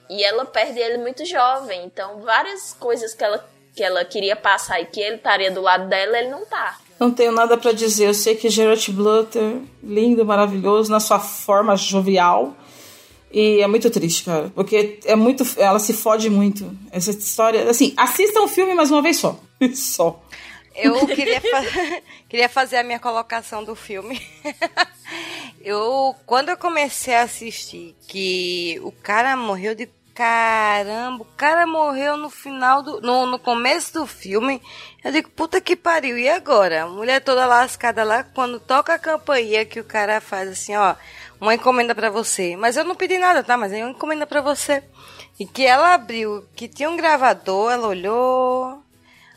E ela perde ele muito jovem. Então várias coisas que ela, que ela queria passar e que ele estaria do lado dela, ele não tá. Não tenho nada pra dizer. Eu sei que Gerard Butler, lindo, maravilhoso, na sua forma jovial. E é muito triste, cara. Porque é muito. Ela se fode muito. Essa história. Assim, assistam o filme mais uma vez só. só. Eu queria, fa queria fazer a minha colocação do filme. eu, quando eu comecei a assistir, que o cara morreu de caramba, o cara morreu no final do. No, no começo do filme. Eu digo, puta que pariu, e agora? A mulher toda lascada lá, quando toca a campainha que o cara faz assim, ó, uma encomenda para você. Mas eu não pedi nada, tá? Mas é uma encomenda para você. E que ela abriu, que tinha um gravador, ela olhou.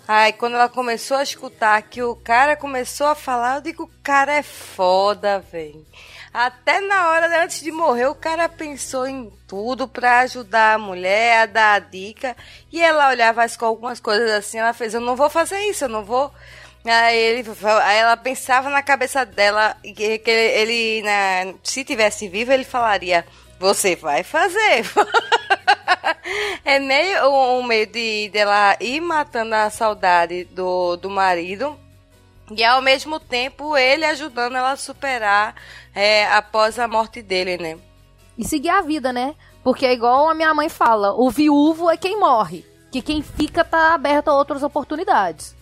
Aí quando ela começou a escutar que o cara começou a falar, eu digo, o cara é foda, velho. Até na hora antes de morrer, o cara pensou em tudo para ajudar a mulher, a dar a dica. E ela olhava com algumas coisas assim, ela fez, eu não vou fazer isso, eu não vou. Aí, ele, aí ela pensava na cabeça dela que, ele, ele né, se tivesse vivo, ele falaria: Você vai fazer. é meio um meio de dela ir matando a saudade do, do marido e ao mesmo tempo ele ajudando ela a superar é, após a morte dele, né? E seguir a vida, né? Porque é igual a minha mãe fala: o viúvo é quem morre, que quem fica tá aberto a outras oportunidades.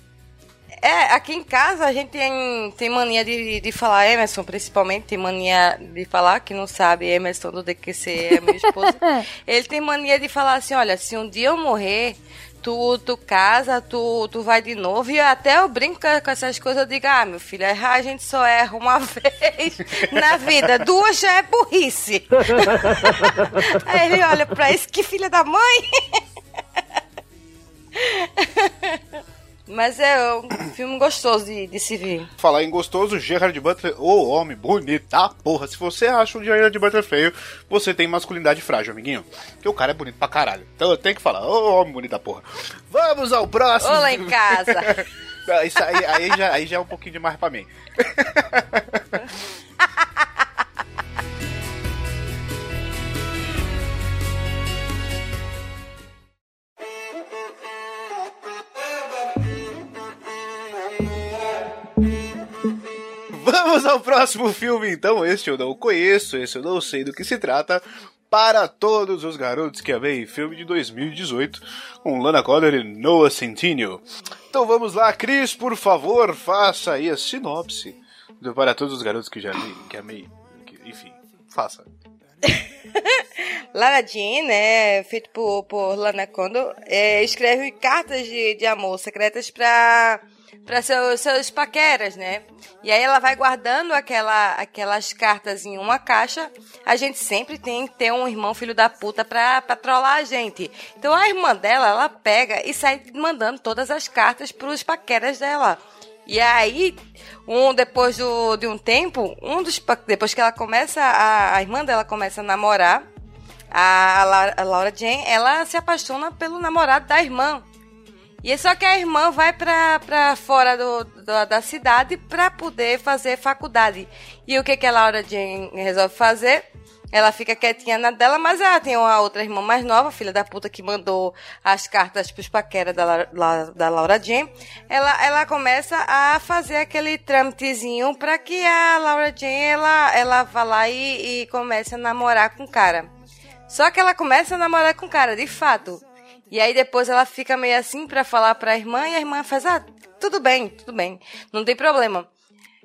É, aqui em casa a gente tem, tem mania de, de falar, Emerson, principalmente, tem mania de falar, que não sabe, Emerson do DQC é meu esposo. ele tem mania de falar assim: olha, se um dia eu morrer, tu, tu casa, tu, tu vai de novo. E até eu brinco com essas coisas, eu digo, ah, meu filho, errar a gente só erra uma vez na vida. Duas já é burrice. Aí ele olha pra isso, que filha da mãe. Mas é um filme gostoso de, de se ver. Falar em gostoso, Gerard Butler, ô oh, homem, bonita porra. Se você acha o Gerard Butler feio, você tem masculinidade frágil, amiguinho. Porque o cara é bonito pra caralho. Então eu tenho que falar, ô oh, homem, bonita porra. Vamos ao próximo. Olá em casa. Isso aí, aí, já, aí já é um pouquinho demais pra mim. Vamos ao próximo filme, então. Este eu não conheço, esse eu não sei do que se trata. Para todos os garotos que amei, filme de 2018, com Lana Cotter e Noah Centineo. Então vamos lá, Cris, por favor, faça aí a sinopse do Para todos os garotos que já amei, que amei, que, enfim, faça. Lara Jean, né, feito por, por Lana Condor, é, escreve cartas de, de amor secretas para para seus, seus paqueras, né? E aí ela vai guardando aquela, aquelas cartas em uma caixa. A gente sempre tem que ter um irmão filho da puta pra, pra trollar a gente. Então a irmã dela, ela pega e sai mandando todas as cartas pros paqueras dela. E aí, um depois do, de um tempo, um dos depois que ela começa a, a irmã dela começa a namorar, a, a Laura Jane, ela se apaixona pelo namorado da irmã. E é só que a irmã vai pra, pra fora do, do da cidade pra poder fazer faculdade. E o que, que a Laura Jane resolve fazer? Ela fica quietinha na dela, mas ela tem uma outra irmã mais nova, filha da puta, que mandou as cartas pros paquera da, da Laura Jane. Ela, ela começa a fazer aquele trâmitezinho pra que a Laura Jane, ela, ela vá lá e, e comece a namorar com o cara. Só que ela começa a namorar com o cara, de fato. E aí depois ela fica meio assim para falar para a irmã e a irmã faz: "Ah, tudo bem, tudo bem. Não tem problema".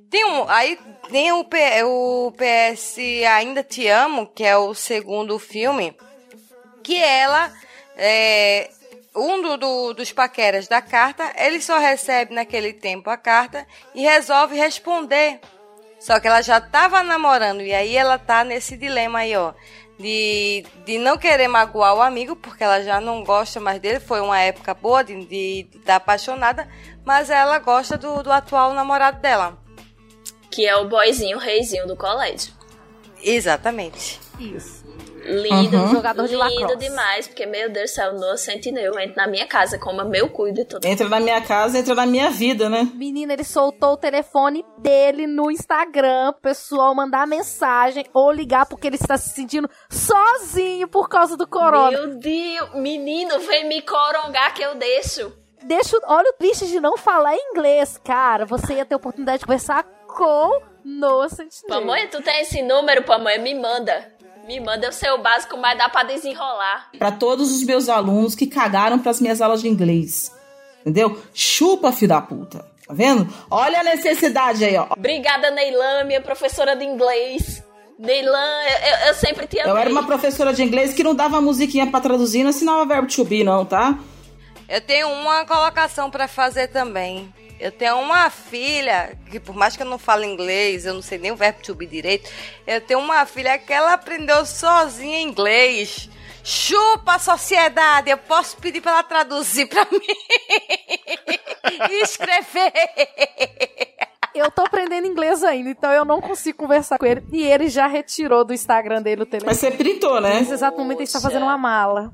Tem um, aí tem o, P, o PS Ainda Te Amo, que é o segundo filme, que ela é, um do, do, dos paqueras da carta, ele só recebe naquele tempo a carta e resolve responder. Só que ela já estava namorando e aí ela tá nesse dilema aí, ó de, de não querer magoar o amigo, porque ela já não gosta mais dele. Foi uma época boa de, estar apaixonada, mas ela gosta do, do atual namorado dela. Que é o boyzinho, o reizinho do colégio. Exatamente. Isso. Lindo, uhum. jogador de lindo lacrosse. demais, porque, meu Deus do céu, no Sentinel entra na minha casa, como meu cuido e tudo. Entra na minha casa, entra na minha vida, né? Menina, ele soltou o telefone dele no Instagram, pro pessoal mandar mensagem ou ligar porque ele está se sentindo sozinho por causa do corona. Meu Deus, menino, vem me corongar que eu deixo. deixa, olha o triste de não falar inglês, cara. Você ia ter a oportunidade de conversar com no Sentinel. Pamonha, tu tem esse número, Pamonha? Me manda. Me manda o seu básico, mas dá pra desenrolar. Pra todos os meus alunos que cagaram pras minhas aulas de inglês. Entendeu? Chupa, filho da puta. Tá vendo? Olha a necessidade aí, ó. Obrigada, Neilan, minha professora de inglês. Neilan, eu, eu- sempre amei. Eu era uma professora de inglês que não dava musiquinha pra traduzir, não assinava verbo to be, não, tá? Eu tenho uma colocação pra fazer também. Eu tenho uma filha, que por mais que eu não fale inglês, eu não sei nem o verbo to be direito, eu tenho uma filha que ela aprendeu sozinha inglês. Chupa a sociedade, eu posso pedir pra ela traduzir pra mim e escrever. Eu tô aprendendo inglês ainda, então eu não consigo conversar com ele. E ele já retirou do Instagram dele o telefone. Mas você printou, né? Nesse exato momento ele está fazendo uma mala.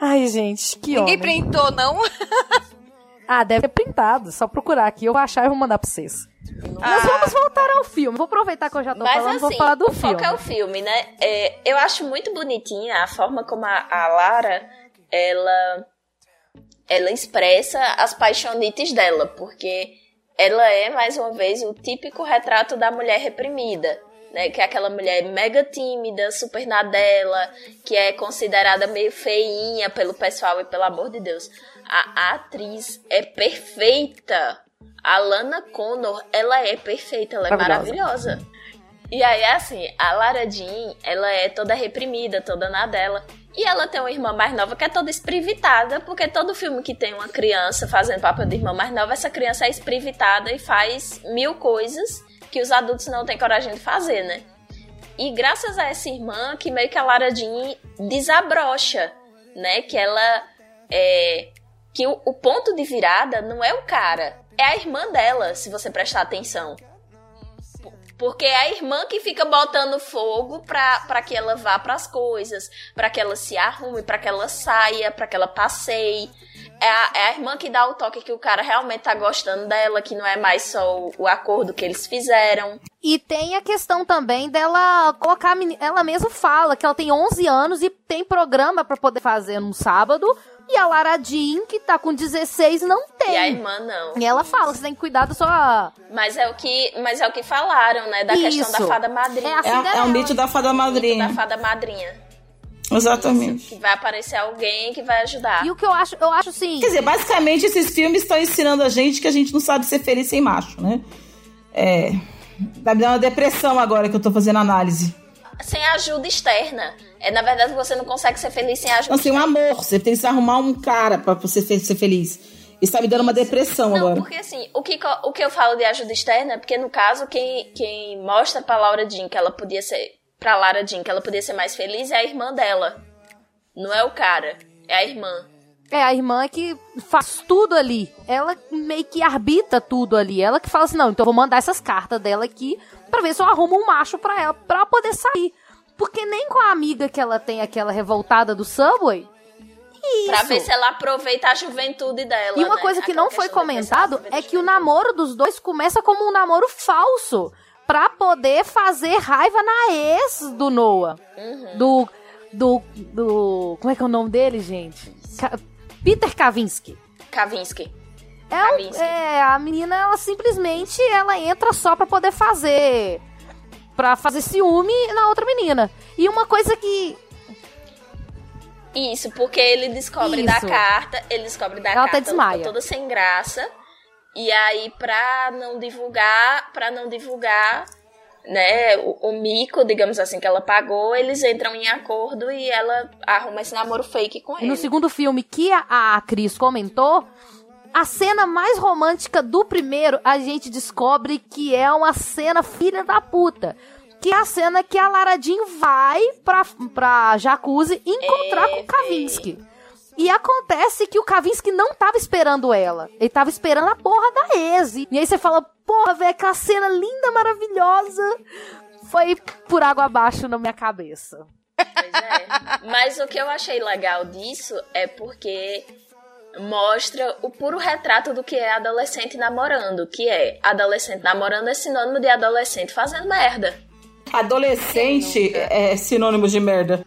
Ai, gente, que Ninguém homem. printou, não? Ah, deve ter printado. Só procurar aqui. Eu vou achar e vou mandar pra vocês. Nós vamos voltar ao filme. Vou aproveitar que eu já tô Mas falando, vou assim, falar do o filme. foco é o filme, né? É, eu acho muito bonitinha a forma como a, a Lara, ela, ela expressa as paixonites dela, porque ela é, mais uma vez, o típico retrato da mulher reprimida. Né, que é aquela mulher mega tímida, super na dela, que é considerada meio feinha pelo pessoal e pelo amor de Deus. A, atriz é perfeita. A Lana Connor, ela é perfeita, ela é Maravilhosa. maravilhosa. E aí, assim, a Lara Jean, ela é toda reprimida, toda na dela. E ela tem uma irmã mais nova que é toda esprivitada, porque todo filme que tem uma criança fazendo papel de irmã mais nova, essa criança é esprivitada e faz mil coisas que os adultos não têm coragem de fazer, né? E graças a essa irmã que meio que a Lara Jean desabrocha, né? Que ela é. Que o, o ponto de virada não é o cara, é a irmã dela, se você prestar atenção. Porque é a irmã que fica botando fogo pra, pra que ela vá pras coisas, pra que ela se arrume, pra que ela saia, pra que ela passeie. É a, é a irmã que dá o toque que o cara realmente tá gostando dela, que não é mais só o, o acordo que eles fizeram. E tem a questão também dela colocar. Ela mesma fala que ela tem 11 anos e tem programa pra poder fazer num sábado. E a Lara Jean, que tá com 16, não tem. E a irmã não. E ela fala: você tem que cuidar da sua. Mas é o que, mas é o que falaram, né? Da questão da Isso. fada madrinha. É a É, é o Cinderela. mito da fada da madrinha. fada madrinha. Exatamente. Que vai aparecer alguém que vai ajudar. E o que eu acho, eu acho assim. Quer dizer, basicamente esses filmes estão ensinando a gente que a gente não sabe ser feliz sem macho, né? É. Vai me dar uma depressão agora que eu tô fazendo análise. Sem ajuda externa. É, na verdade, você não consegue ser feliz sem ajuda Não, sem um externa. amor. Você tem que se arrumar um cara pra você ser feliz. Isso tá me dando uma depressão Não, agora. porque assim, o que, o que eu falo de ajuda externa é porque, no caso, quem, quem mostra pra Laura Jean que ela podia ser. Pra Lara Jean que ela podia ser mais feliz é a irmã dela. Não é o cara, é a irmã. É, a irmã que faz tudo ali. Ela meio que arbitra tudo ali. Ela que fala assim: não, então eu vou mandar essas cartas dela aqui pra ver se eu arrumo um macho pra ela, pra ela poder sair. Porque nem com a amiga que ela tem, aquela revoltada do Subway. Isso. Pra ver se ela aproveita a juventude dela. E uma né? coisa que Aquela não foi comentado é que o namoro dos dois começa como um namoro falso. Pra poder fazer raiva na ex do Noah. Uhum. Do. Do. Do. Como é que é o nome dele, gente? Peter Kavinsky. Kavinsky. É, Kavinsky. é, a menina, ela simplesmente ela entra só pra poder fazer. Pra fazer ciúme na outra menina. E uma coisa que. Isso, porque ele descobre da Isso. carta, ele descobre da Ela carta, ela desmaia. toda sem graça. E aí, pra não divulgar, pra não divulgar, né, o, o mico, digamos assim, que ela pagou, eles entram em acordo e ela arruma esse namoro fake com ele. no segundo filme que a, a Cris comentou, a cena mais romântica do primeiro, a gente descobre que é uma cena filha da puta. Que é a cena que a Lara Jean vai pra, pra Jacuzzi encontrar com o Kavinsky. E acontece que o Kavinsky não tava esperando ela. Ele tava esperando a porra da ex. E aí você fala, porra, velho, aquela cena linda, maravilhosa. Foi por água abaixo na minha cabeça. Pois é. Mas o que eu achei legal disso é porque mostra o puro retrato do que é adolescente namorando, que é adolescente namorando é sinônimo de adolescente fazendo merda. Adolescente é sinônimo de merda.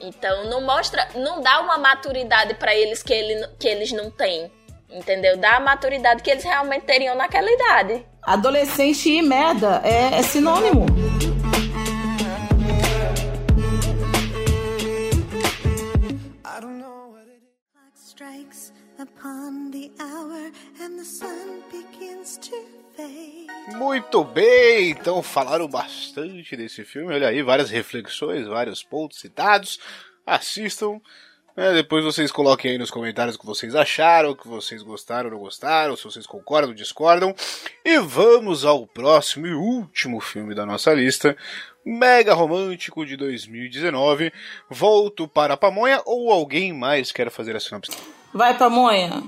Então não mostra, não dá uma maturidade pra eles que, ele, que eles não têm. Entendeu? Da maturidade que eles realmente teriam naquela idade. Adolescente e merda é, é sinônimo. Muito bem, então falaram bastante desse filme. Olha aí, várias reflexões, vários pontos citados. Assistam. né? depois vocês coloquem aí nos comentários o que vocês acharam, o que vocês gostaram ou não gostaram, se vocês concordam ou discordam. E vamos ao próximo e último filme da nossa lista. Mega Romântico de 2019. Volto para a Pamonha ou alguém mais quer fazer a sinopse? Vai, pamonha.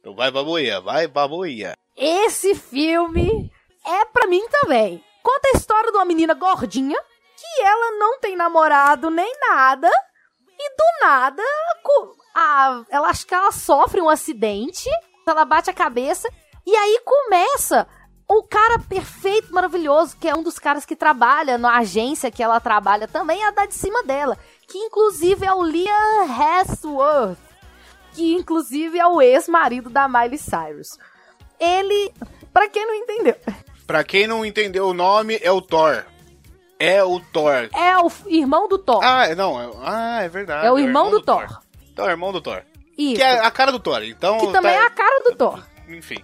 Então vai Pamonha, vai Pamonha. Esse filme é pra mim também. Conta a história de uma menina gordinha que ela não tem namorado nem nada e do nada co- a- ela acha que ela sofre um acidente, ela bate a cabeça e aí começa o cara perfeito, maravilhoso, que é um dos caras que trabalha na agência que ela trabalha também, a dar de cima dela, que inclusive é o Liam Hemsworth, que inclusive é o ex-marido da Miley Cyrus. Ele, pra quem não entendeu, Pra quem não entendeu o nome, é o Thor. É o Thor. é o irmão do Thor. Ah, é- não, é, ah, é verdade. é o irmão do Thor. Então é o irmão do Thor. Isso. Que é a cara do Thor, então... Que também tá- é a cara do Thor. Enfim.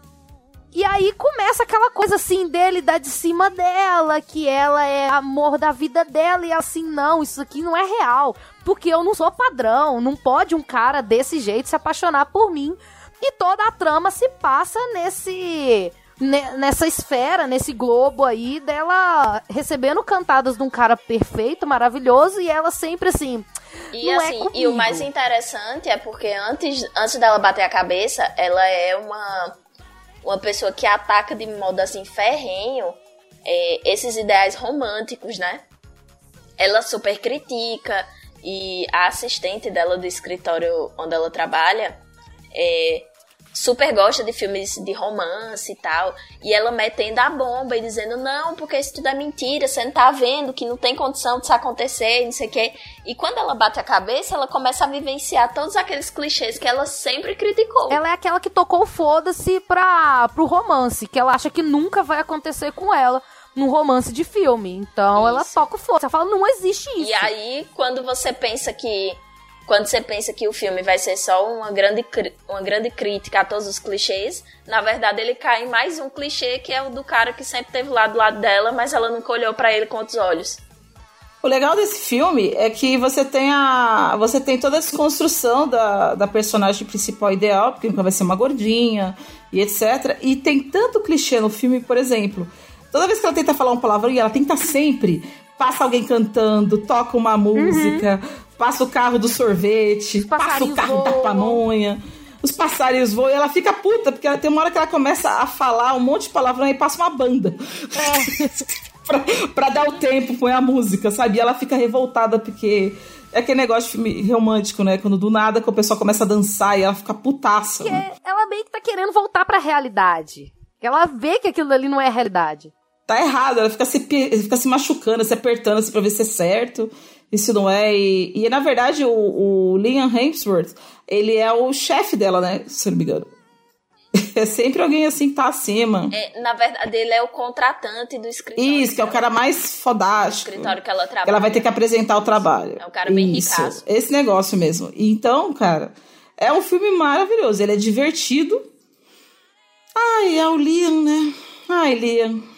E aí começa aquela coisa assim dele dar de cima dela, que ela é amor da vida dela, e assim, não, isso aqui não é real. Porque eu não sou padrão, não pode um cara desse jeito se apaixonar por mim. E toda a trama se passa nesse. ne- Nessa esfera, nesse globo aí, dela recebendo cantadas de um cara perfeito, maravilhoso, e ela sempre assim. E é assim, e comigo. o mais interessante é porque antes, antes dela bater a cabeça, ela é uma, uma pessoa que ataca de modo assim ferrenho é, esses ideais românticos, né? Ela super critica e a assistente dela do escritório onde ela trabalha é, super gosta de filmes de romance e tal. E ela metendo a bomba e dizendo, não, porque isso tudo é mentira, você não tá vendo que não tem condição disso acontecer, não sei o quê. E quando ela bate a cabeça, ela começa a vivenciar todos aqueles clichês que ela sempre criticou. Ela é aquela que tocou foda-se pra, pro romance, que ela acha que nunca vai acontecer com ela num romance de filme. Então ela Isso. toca o foda-se. Ela fala, não existe isso. E aí, quando você pensa que. Quando você pensa que o filme vai ser só uma grande, uma grande crítica a todos os clichês, na verdade ele cai em mais um clichê que é o do cara que sempre esteve lá do lado dela, mas ela nunca olhou pra ele com outros olhos. O legal desse filme é que você tem a. Você tem toda essa construção da, da personagem principal ideal, porque nunca vai ser uma gordinha e etc. E tem tanto clichê no filme, por exemplo, toda vez que ela tenta falar um palavrão, e ela tenta sempre, passa alguém cantando, toca uma música, passa o carro do sorvete, passa o carro da voam. pamonha. Os passarinhos voam e ela fica puta, porque ela- tem uma hora que ela começa a falar um monte de palavrão e passa uma banda. pra, pra dar o tempo, põe a música, sabe? E ela fica revoltada porque é aquele negócio de filme romântico, né? Quando do nada que o pessoal começa a dançar e ela fica putaça. né? Porque ela meio que tá querendo voltar pra realidade. Ela vê que aquilo ali não é realidade. Tá errado, ela fica se, fica se machucando, se apertando assim, pra ver se é certo, isso não é. E, e na verdade, o, o Liam Hemsworth, ele é o chefe dela, né? Se não me engano. É sempre alguém assim que tá acima. É, na verdade, ele é o contratante do escritório. Isso, que é o cara mais fodástico. escritório que ela trabalha. Ela vai ter que apresentar o trabalho. É um cara bem Isso, ricaço. Esse negócio mesmo. Então, cara, é um filme maravilhoso. Ele é divertido. Ai, é o Liam, né? Ai, Liam.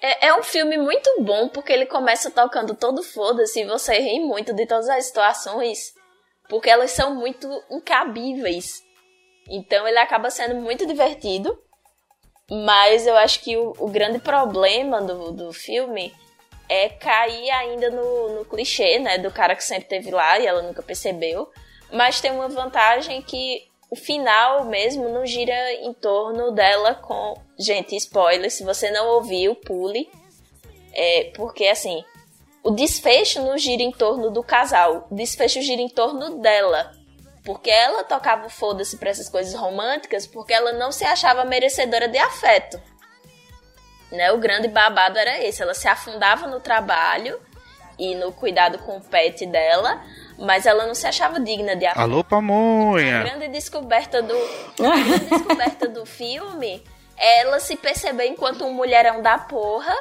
É, é um filme muito bom porque ele começa tocando todo foda-se e você ri muito de todas as situações porque elas são muito incabíveis. Então ele acaba sendo muito divertido. Mas eu acho que o, o grande problema do, do filme é cair ainda no, no clichê, né? Do cara que sempre teve lá e ela nunca percebeu. Mas tem uma vantagem que o final mesmo não gira em torno dela com. Gente, spoiler, se você não ouviu, pule. É, porque assim, o desfecho não gira em torno do casal, o desfecho gira em torno dela. Porque ela tocava o foda-se pra essas coisas românticas porque ela não se achava merecedora de afeto. Né? O grande babado era esse. Ela se afundava no trabalho e no cuidado com o pet dela, mas ela não se achava digna de afeto. Alô, A pamonha. grande descoberta do, a grande descoberta do filme é ela se perceber enquanto um mulherão da porra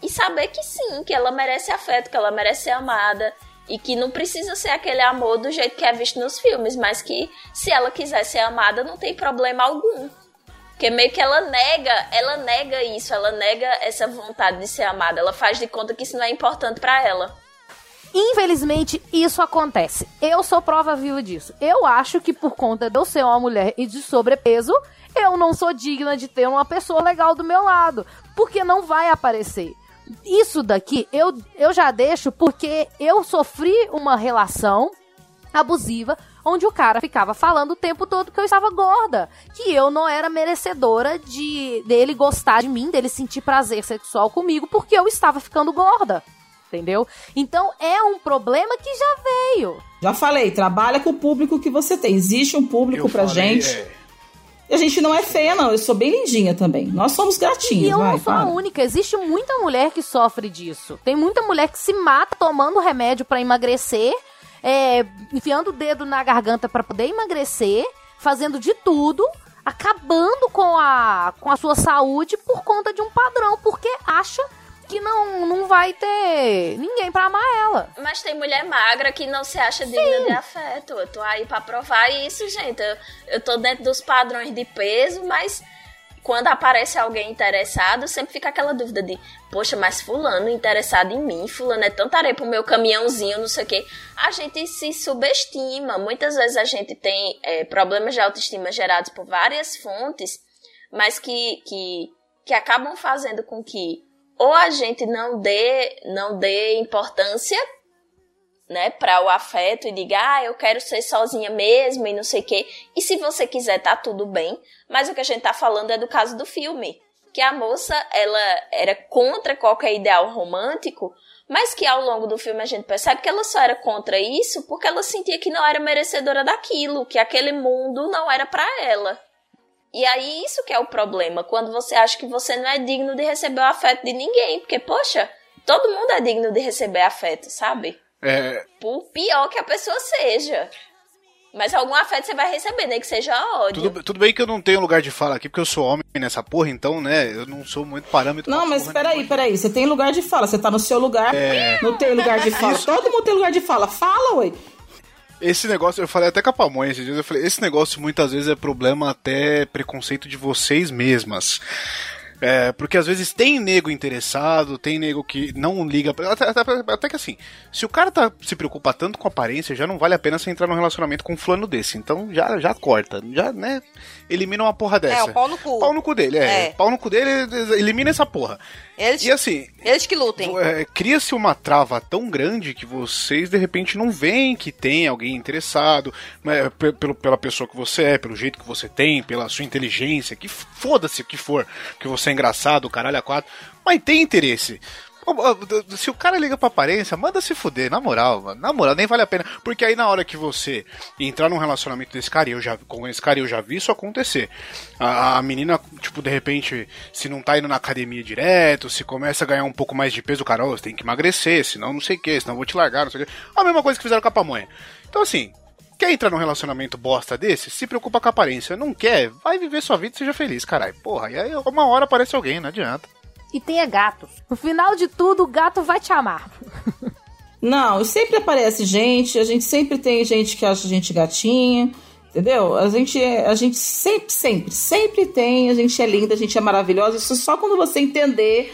e saber que sim, que ela merece afeto, que ela merece ser amada e que não precisa ser aquele amor do jeito que é visto nos filmes, mas que se ela quiser ser amada não tem problema algum. Porque meio que ela nega, ela nega isso, ela nega essa vontade de ser amada, ela faz de conta que isso não é importante pra ela. Infelizmente, isso acontece. Eu sou prova viva disso. Eu acho que por conta de eu ser uma mulher e de sobrepeso, eu não sou digna de ter uma pessoa legal do meu lado. Porque não vai aparecer. Isso daqui eu, eu já deixo porque eu sofri uma relação abusiva onde o cara ficava falando o tempo todo que eu estava gorda, que eu não era merecedora de dele gostar de mim, dele sentir prazer sexual comigo porque eu estava ficando gorda. Entendeu? Então é um problema que já veio. Já falei, trabalha com o público que você tem. Existe um público Eu pra falei, gente. é, E a gente não é feia, não. Eu sou bem lindinha também. Nós somos E gatinhas, eu vai, não sou a para. única, existe muita mulher que sofre disso. Tem muita mulher que se mata tomando remédio pra emagrecer, é, enfiando o dedo na garganta pra poder emagrecer, fazendo de tudo, acabando com a, com a sua saúde por conta de um padrão, porque acha que não, não vai ter ninguém pra amar ela. Mas tem mulher magra que não se acha digna de afeto. Eu tô aí pra provar isso, gente. Eu, eu tô dentro dos padrões de peso, mas quando aparece alguém interessado, sempre fica aquela dúvida de, poxa, mas fulano interessado em mim, fulano é tanta areia pro meu caminhãozinho, não sei o quê. A gente se subestima. Muitas vezes a gente tem é, problemas de autoestima gerados por várias fontes, mas que, que, que acabam fazendo com que ou a gente não dê, não dê importância né, para o afeto e diga, ah, eu quero ser sozinha mesmo e não sei o quê. E se você quiser, tá tudo bem. Mas o que a gente tá falando é do caso do filme. Que a moça, ela era contra qualquer ideal romântico, mas que ao longo do filme a gente percebe que ela só era contra isso porque ela sentia que não era merecedora daquilo, que aquele mundo não era para ela. E aí isso que é o problema, quando você acha que você não é digno de receber o afeto de ninguém, porque poxa, todo mundo é digno de receber afeto, sabe? é, Por pior que a pessoa seja. Mas algum afeto você vai receber, nem que seja ódio. tudo, tudo bem que eu não tenho lugar de fala aqui, porque eu sou homem nessa porra, então, né, eu não sou muito parâmetro. Não, mas peraí, peraí. Você tem lugar de fala. Você tá no seu lugar. É. Não tem lugar de fala. Todo mundo tem lugar de fala. Fala, ué. Esse negócio, eu falei até com a pamonha esses dias, eu falei, esse negócio muitas vezes é problema até preconceito de vocês mesmas. É, porque às vezes tem nego interessado, tem nego que não liga. Até, até- até que assim, se o cara tá, se preocupa tanto com aparência, já não vale a pena você entrar num relacionamento com um fulano desse. Então já, já corta, já, né? Elimina uma porra dessa. É, o pau no cu. Pau no cu dele, é. É. Pau no cu dele, elimina essa porra. Eles, E assim, eles que lutem. é, cria-se uma trava tão grande que vocês de repente não veem que tem alguém interessado né, pe- pelo, pela pessoa que você é, pelo jeito que você tem, pela sua inteligência, que foda-se o que for, que você é engraçado, caralho a quatro, mas tem interesse. Se o cara liga pra aparência, manda se fuder, na moral, mano, na moral, nem vale a pena. Porque aí na hora que você entrar num relacionamento desse cara, eu já, com esse cara eu já vi isso acontecer. A, a menina, tipo, de repente, se não tá indo na academia direto, se começa a ganhar um pouco mais de peso, o cara, ô, você tem que emagrecer, senão não sei o que, senão vou te largar, não sei o que. A mesma coisa que fizeram com a pamonha. Então assim, quer entrar num relacionamento bosta desse? Se preocupa com a aparência. Não quer? Vai viver sua vida e seja feliz, caralho. Porra, e aí uma hora aparece alguém, não adianta. E tenha gato. No final de tudo, o gato vai te amar. Não, sempre aparece gente, a gente sempre tem gente que acha a gente gatinha, entendeu? A gente, é- a gente sempre, sempre, sempre tem, a gente é linda, a gente é maravilhosa. Isso só quando você entender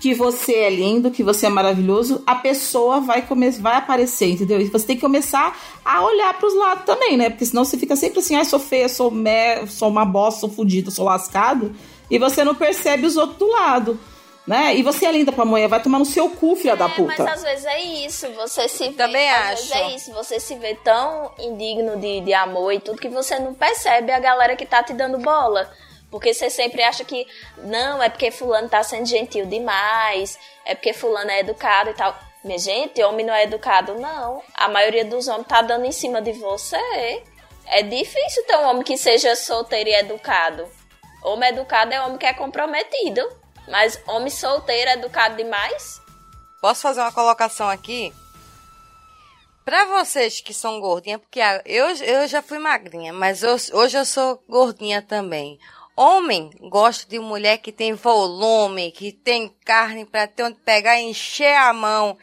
que você é lindo, que você é maravilhoso, a pessoa vai, come vai aparecer, entendeu? E você tem que começar a olhar pros lados também, né? Porque senão você fica sempre assim, ah, sou feia, sou, me sou uma bosta, sou fodida, sou lascado, e você não percebe os outros do lado. Né? E você é linda pra mulher, vai tomar no seu cu, filha da É, puta. mas às vezes é isso, você se vê, Também às vezes acho. é isso, você se vê tão indigno de, de amor e tudo que você não percebe a galera que tá te dando bola. Porque você sempre acha que, não, é porque fulano tá sendo gentil demais, é porque fulano é educado e tal. Minha gente, homem não é educado, não. A maioria dos homens tá dando em cima de você. É difícil ter um homem que seja solteiro e educado. Homem educado é homem que é comprometido. Mas homem solteiro, educado demais, Posso fazer uma colocação aqui? Pra vocês que são gordinhas, porque eu, eu já fui magrinha, mas eu- hoje eu sou gordinha também. Homem gosta de mulher que tem volume, que tem carne pra ter onde pegar e encher a mão.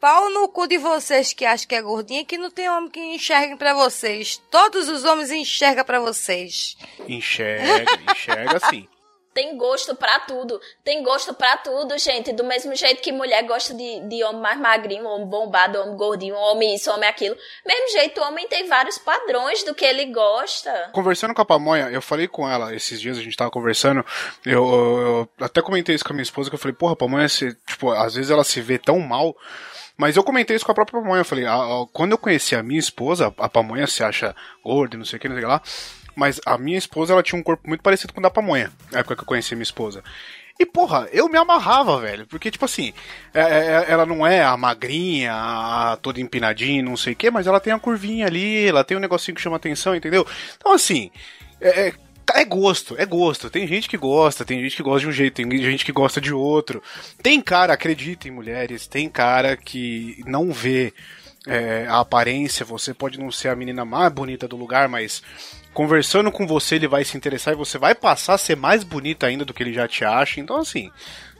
Pau no cu de vocês que acham que é gordinha, que não tem homem que enxergue pra vocês. Todos os homens enxergam pra vocês. Enxerga, enxerga sim. Tem gosto pra tudo. Tem gosto pra tudo, gente. Do mesmo jeito que mulher gosta de, de homem mais magrinho, homem bombado, homem gordinho, homem isso, homem aquilo. Mesmo jeito, o homem tem vários padrões do que ele gosta. Conversando com a Pamonha, eu falei com ela esses dias, a gente tava conversando, eu, eu- eu até comentei isso com a minha esposa, que eu falei, porra, Pamonha, você, tipo, às vezes ela se vê tão mal, mas eu comentei isso com a própria Pamonha, eu falei, ah, ah, quando eu conheci a minha esposa, a Pamonha se acha gorda, não sei o que, não sei o que lá, mas a minha esposa, ela tinha um corpo muito parecido com o da Pamonha, na época que eu conheci a minha esposa. E, porra, eu me amarrava, velho. Porque, tipo assim, é- é- ela não é a magrinha, a toda empinadinha, não sei o quê, mas ela tem a curvinha ali, ela tem um negocinho que chama atenção, entendeu? Então, assim, é, é- gosto, é gosto. Tem gente que gosta, tem gente que gosta de um jeito, tem gente que gosta de outro. Tem cara, acredita em mulheres, tem cara que não vê é, a aparência, você pode não ser a menina mais bonita do lugar, mas conversando com você ele vai se interessar e você vai passar a ser mais bonita ainda do que ele já te acha. Então, assim,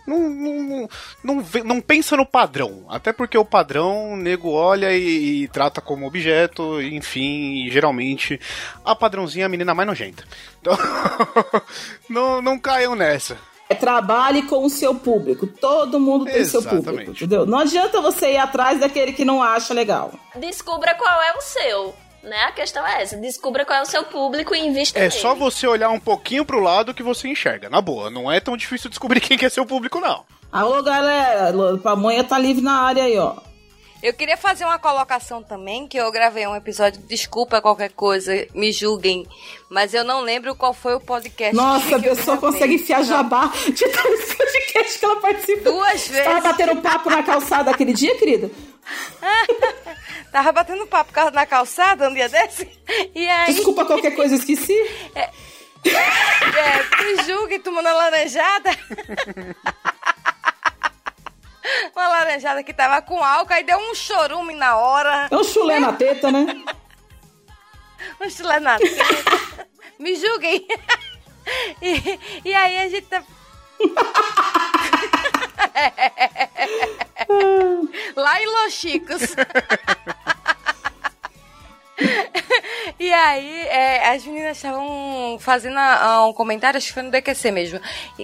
não, não, não, não, vê- não pensa no padrão. Até porque o padrão, o nego olha e, e trata como objeto, enfim, e geralmente a padrãozinha é a menina mais nojenta. Então, não, não caiam nessa. É trabalhe com o seu público. Todo mundo tem seu público, Exatamente. entendeu? Não adianta você ir atrás daquele que não acha legal. Descubra qual é o seu. Né? A questão é essa. Descubra qual é o seu público e invista É nele. só você olhar um pouquinho pro lado que você enxerga. Na boa, não é tão difícil descobrir quem que é seu público, não. Alô, galera. Pamonha tá livre na área aí, ó. Eu queria fazer uma colocação também, que eu gravei um episódio, desculpa qualquer coisa, me julguem, mas eu não lembro qual foi o podcast. Nossa, que a eu pessoa gravei. consegue enfiar jabá de tantos podcasts que ela participa. Duas vezes. Tava batendo papo na calçada aquele dia, querido? Tava batendo papo na calçada um dia desse, e aí... Desculpa qualquer coisa, esqueci. É, me julgue, tomando uma laranjada. Uma laranjada que tava com álcool, aí deu um chorume na hora. É um chulé na teta, né? Um chulé na teta. Me julguem. E, e aí a gente tá... Lá em Los Chicos. E aí, é, as meninas estavam fazendo ah, um comentário, acho que foi no DQC mesmo,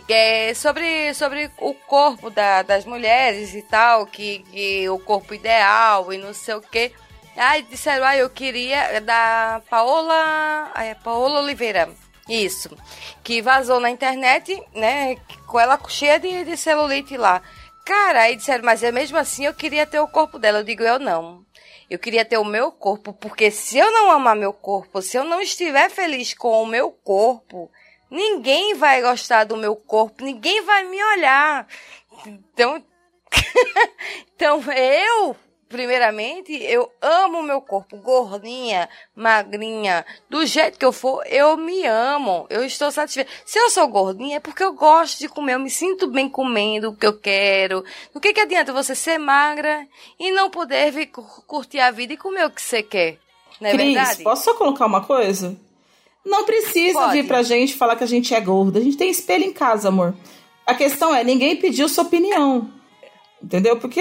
é, sobre, sobre o corpo da- das mulheres e tal, que, que o corpo ideal e não sei o quê. Aí disseram, ah, eu queria, da Paola, é, Paola Oliveira, isso, que vazou na internet, né, com ela cheia de, de celulite lá. Cara, aí disseram, mas é mesmo assim eu queria ter o corpo dela. Eu digo, eu não. Eu queria ter o meu corpo, porque se eu não amar meu corpo, se eu não estiver feliz com o meu corpo, ninguém vai gostar do meu corpo, ninguém vai me olhar. Então, então eu, primeiramente, eu amo o meu corpo, gordinha, magrinha, do jeito que eu for, eu me amo, eu estou satisfeita. Se eu sou gordinha é porque eu gosto de comer, eu me sinto bem comendo o que eu quero. O que que adianta você ser magra e não poder vir cu- curtir a vida e comer o que você quer? Não é Cris, verdade? posso só colocar uma coisa? Não precisa Pode. vir pra gente falar que a gente é gorda. A gente tem espelho em casa, amor. A questão é, ninguém pediu sua opinião. Entendeu? Porque.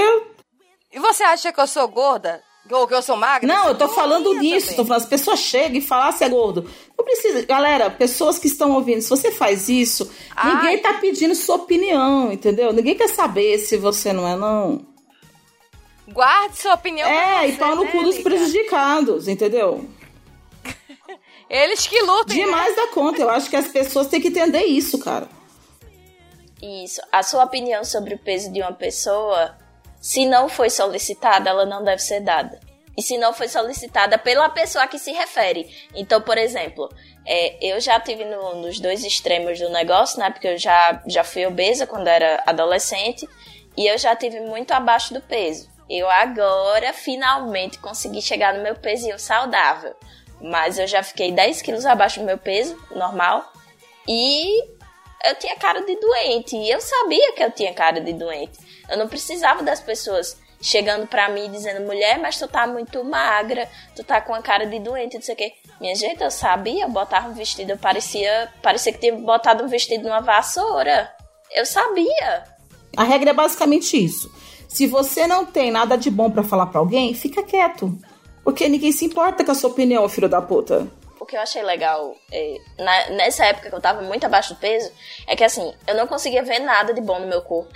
E você acha que eu sou gorda? Ou que eu sou magra? Não, eu tô falando nisso. Tô falando, as pessoas chegam e falam se é gordo. Não precisa. Galera, pessoas que estão ouvindo, se você faz isso, Ai. ninguém tá pedindo sua opinião, entendeu? Ninguém quer saber se você não é, não. Guarde sua opinião pra É, você, e pau no né, cu dos amiga? prejudicados, entendeu? Eles que lutam. né? Demais da conta. Eu acho que as pessoas têm que entender isso, cara. Isso. A sua opinião sobre o peso de uma pessoa, se não foi solicitada, ela não deve ser dada. E se não foi solicitada pela pessoa que se refere. Então, por exemplo, é, eu já tive no- nos dois extremos do negócio, né? Porque eu já, já fui obesa quando era adolescente. E eu já tive muito abaixo do peso. Eu agora, finalmente, consegui chegar no meu pezinho saudável. Mas eu já fiquei 10 quilos abaixo do meu peso, normal. E eu tinha cara de doente. E eu sabia que eu tinha cara de doente. Eu não precisava das pessoas chegando pra mim dizendo, mulher, mas tu tá muito magra, tu tá com a cara de doente, não sei o quê. Minha gente, eu sabia, eu botava um vestido, eu parecia, parecia que tinha botado um vestido numa vassoura. Eu sabia. A regra é basicamente isso. Se você não tem nada de bom pra falar pra alguém, fica quieto. Porque ninguém se importa com a sua opinião, filho da puta. O que eu achei legal é, na- nessa época que eu tava muito abaixo do peso é que assim, eu não conseguia ver nada de bom no meu corpo.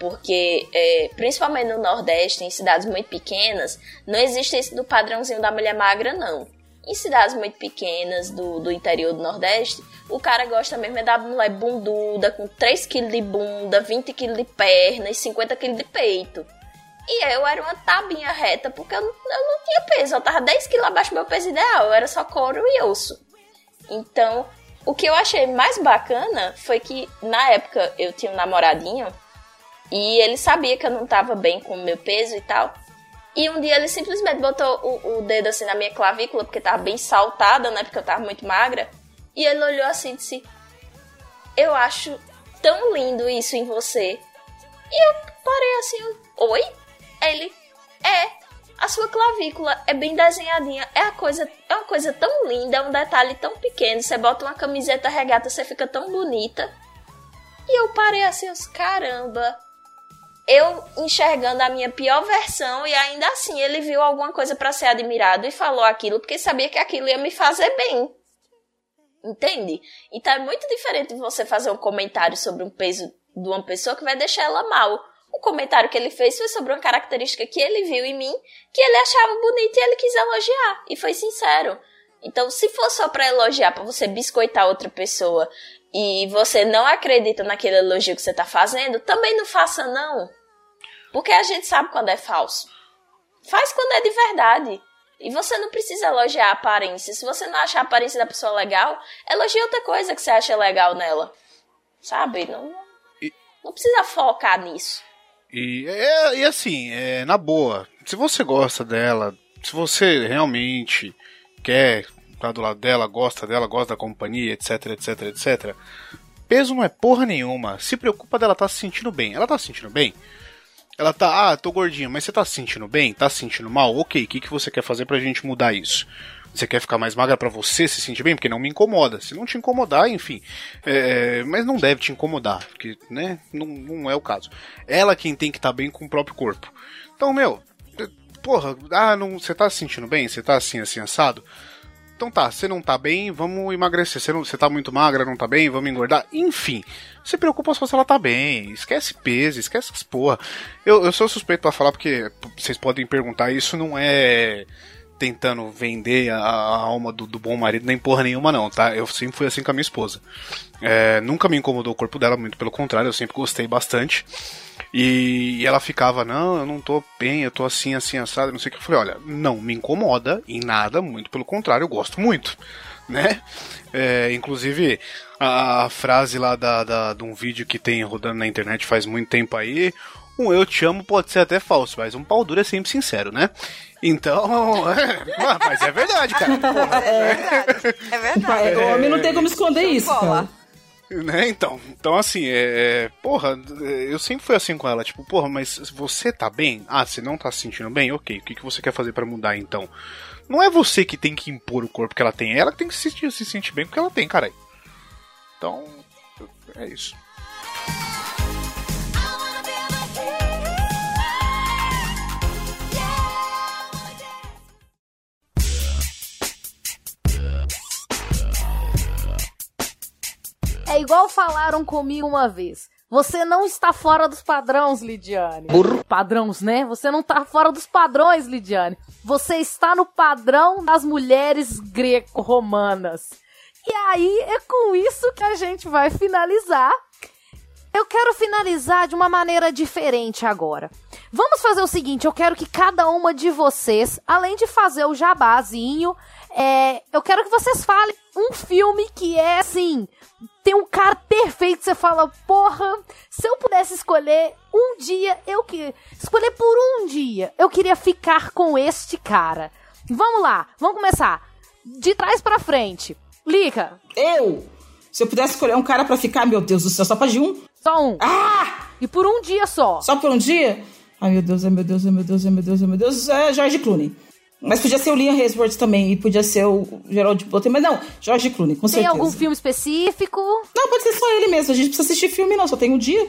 Porque, é, principalmente no Nordeste, em cidades muito pequenas, não existe esse do padrãozinho da mulher magra, não. Em cidades muito pequenas do, do interior do Nordeste, o cara gosta mesmo é da mulher bunduda, com 3 kg de bunda, 20 kg de perna e 50 kg de peito. E eu era uma tabinha reta, porque eu, não- eu não tinha peso. Eu tava 10 quilos abaixo do meu peso ideal. Eu era só couro e osso. Então, o que eu achei mais bacana foi que, na época, eu tinha um namoradinho. E ele sabia que eu não tava bem com o meu peso e tal. E um dia ele simplesmente botou o, o dedo assim na minha clavícula, porque tava bem saltada, né? Porque eu tava muito magra. E ele olhou assim e disse: Eu acho tão lindo isso em você. E eu parei assim, oi? Ele, é, a sua clavícula é bem desenhadinha, é a coisa, é uma coisa tão linda, é um detalhe tão pequeno, você bota uma camiseta regata, você fica tão bonita. E eu parei assim, eu, caramba, eu enxergando a minha pior versão e ainda assim ele viu alguma coisa pra ser admirado e falou aquilo porque sabia que aquilo ia me fazer bem. Entende? Então é muito diferente você fazer um comentário sobre um peso de uma pessoa que vai deixar ela mal. O comentário que ele fez foi sobre uma característica que ele viu em mim, que ele achava bonita e ele quis elogiar. E foi sincero. Então, se for só pra elogiar, pra você biscoitar outra pessoa, e você não acredita naquele elogio que você tá fazendo, também não faça não. Porque a gente sabe quando é falso. Faz quando é de verdade. E você não precisa elogiar a aparência. Se você não achar a aparência da pessoa legal, elogie outra coisa que você acha legal nela. Sabe? Não, não precisa focar nisso. E, é, e assim, é, na boa, se você gosta dela, se você realmente quer estar do lado dela, gosta dela, gosta da companhia, etc, etc, etc, peso não é porra nenhuma. Se preocupa dela estar se sentindo bem. Ela tá se sentindo bem? Ela tá, ah, tô gordinha, mas você tá se sentindo bem? Tá se sentindo mal? Ok, o que, que você quer fazer pra gente mudar isso? Você quer ficar mais magra pra você se sentir bem? Porque não me incomoda. Se não te incomodar, enfim. É, mas não deve te incomodar, porque, né, não, não é o caso. Ela quem tem que estar bem com o próprio corpo. Então, meu, porra, ah, não, você tá se sentindo bem? Você tá assim, assim, assado? Então tá, você não tá bem, vamos emagrecer. Você, não, você tá muito magra, não tá bem, vamos engordar. Enfim, se preocupa só se ela tá bem. Esquece peso, esquece essas porra. Eu, eu sou suspeito pra falar porque vocês podem perguntar, isso não é tentando vender a, a alma do, do bom marido nem porra nenhuma não, tá? Eu sempre fui assim com a minha esposa. É, nunca me incomodou o corpo dela, muito pelo contrário, eu sempre gostei bastante. E, ela ficava, não, eu não tô bem, eu tô assim, assim, assado, não sei o que. Eu falei, olha, não me incomoda em nada, muito pelo contrário, eu gosto muito, né? É, inclusive, a, a frase lá da, da, de um vídeo que tem rodando na internet faz muito tempo aí, um eu te amo pode ser até falso, mas um pau duro é sempre sincero, né? Então, é, mas é verdade, cara. Porra, É verdade. É verdade. O homem não tem como esconder isso, cara. Né, então. Então, assim, é, é, Porra, eu sempre fui assim com ela. Tipo, porra, mas você tá bem? Ah, você não tá se sentindo bem? Ok, o que, que você quer fazer pra mudar então? Não é você que tem que impor o corpo que ela tem, é ela tem que se, sentir- se sentir bem com o que ela tem, cara. Então, é isso. É igual falaram comigo uma vez. Você não está fora dos padrões, Lidiane. Padrões, né? Você não está fora dos padrões, Lidiane. Você está no padrão das mulheres greco-romanas. E aí é com isso que a gente vai finalizar. Eu quero finalizar de uma maneira diferente agora. Vamos fazer o seguinte: eu quero que cada uma de vocês, além de fazer o jabazinho, é, eu quero que vocês falem um filme que é assim. Tem um cara perfeito, você fala, porra, se eu pudesse escolher um dia, eu que. Escolher por um dia, eu queria ficar com este cara. Vamos lá, vamos começar. De trás pra frente. Lica. Eu? Se eu pudesse escolher um cara pra ficar, meu Deus do céu, só pode um? Só um. Ah! E por um dia só. Só por um dia? Ai, meu Deus, ai, meu Deus, ai, meu Deus, ai, meu Deus, ai, meu Deus. É George Clooney. Mas podia ser o Liam Hemsworth também, e podia ser o Gerald Butler, mas não, George Clooney, com Tem certeza. algum filme específico? Não, pode ser só ele mesmo, a gente precisa assistir filme não, só tem um dia.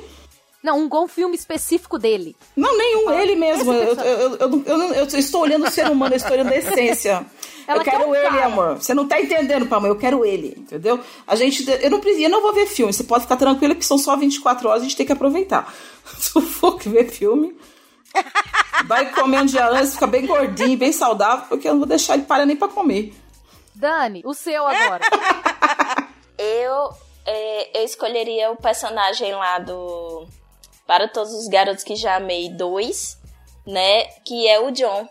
Não, um bom filme específico dele. Não, nenhum, ele mesmo. Eu, eu, eu, eu, eu estou olhando o ser humano, eu estou olhando a essência. Ela eu quer quero um ele, cara. amor. Você não tá entendendo, Palma, eu quero ele, entendeu? A gente, eu não, preciso- eu não vou ver filme, você pode ficar tranquilo que são só 24 horas, a gente tem que aproveitar. Se eu for ver filme, vai comer um dia antes, fica bem gordinho, bem saudável, porque eu não vou deixar ele parar nem pra comer. Dani, o seu agora. Eu, é, eu escolheria o personagem lá do Para Todos os Garotos que Já Amei 2, né? Que é o John.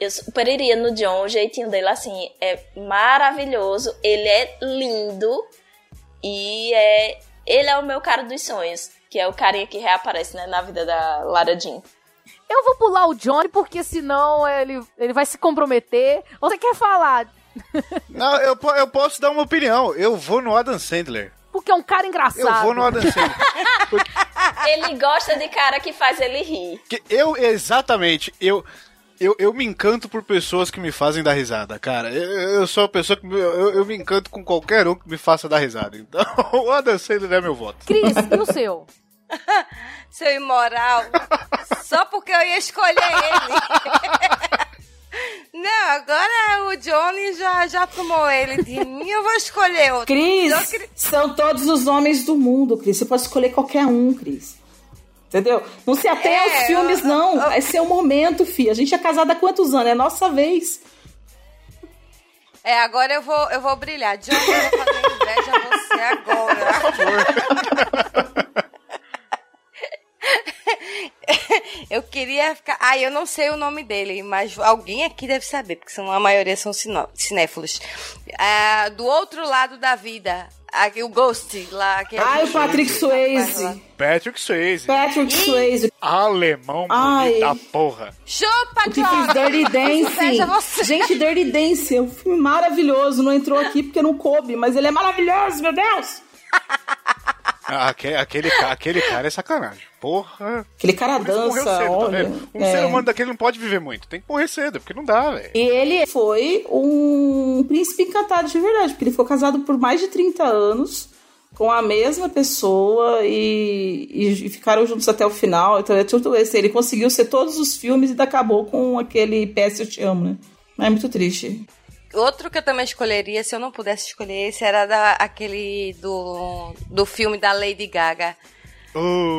Eu superiria no John, o jeitinho dele assim é maravilhoso, ele é lindo e é ele é o meu cara dos sonhos, que é o carinha que reaparece né, na vida da Lara Jean. Eu vou pular o Johnny, porque senão ele, ele vai se comprometer. Ou você quer falar? Não, eu, eu posso dar uma opinião. Eu vou no Adam Sandler. Porque é um cara engraçado. Eu vou no Adam Sandler. Ele gosta de cara que faz ele rir. Que eu, exatamente, eu, eu, eu me encanto por pessoas que me fazem dar risada, cara. Eu, eu sou uma pessoa que. me- Eu, eu me encanto com qualquer um que me faça dar risada. Então, o Adam Sandler é meu voto. Cris, e o seu? Seu imoral. Só porque eu ia escolher ele. Não, agora o Johnny já, já tomou ele de mim, eu vou escolher outro. Cris, Eu queria- são todos os homens do mundo, Cris. Você pode escolher qualquer um, Cris. Entendeu? Não se atenha É, aos filmes, eu- não. Vai ser o momento, fi. A gente é casada há quantos anos? É nossa vez. É, agora eu vou, eu vou brilhar. Johnny, eu vou fazer inveja a você agora. Eu queria ficar. Ah, eu não sei o nome dele, mas alguém aqui deve saber, porque são, a maioria são cinéfilos. Ah, do outro lado da vida, aqui, o Ghost lá. aquele- Ai, o Patrick Swayze. Patrick Swayze. Patrick Swayze. Alemão Ai. bonita porra. Chupa, fez Dirty Dancing. Gente, Dirty Dancing é um filme maravilhoso. Não entrou aqui porque não coube, mas ele é maravilhoso, meu Deus. Aquele, aquele, aquele cara é sacanagem. Porra. Aquele cara dança, cedo, tá olha. vendo? Um é. ser humano daquele não pode viver muito. Tem que morrer cedo, porque não dá, velho. E ele foi um príncipe encantado de verdade, porque ele ficou casado por mais de 30 anos com a mesma pessoa e, e- e ficaram juntos até o final. Então é tudo esse. Ele conseguiu ser todos os filmes e ainda acabou com aquele PS Eu Te Amo, né? É muito triste. Outro que eu também escolheria, se eu não pudesse escolher esse, era da, aquele do, do filme da Lady Gaga. Uh,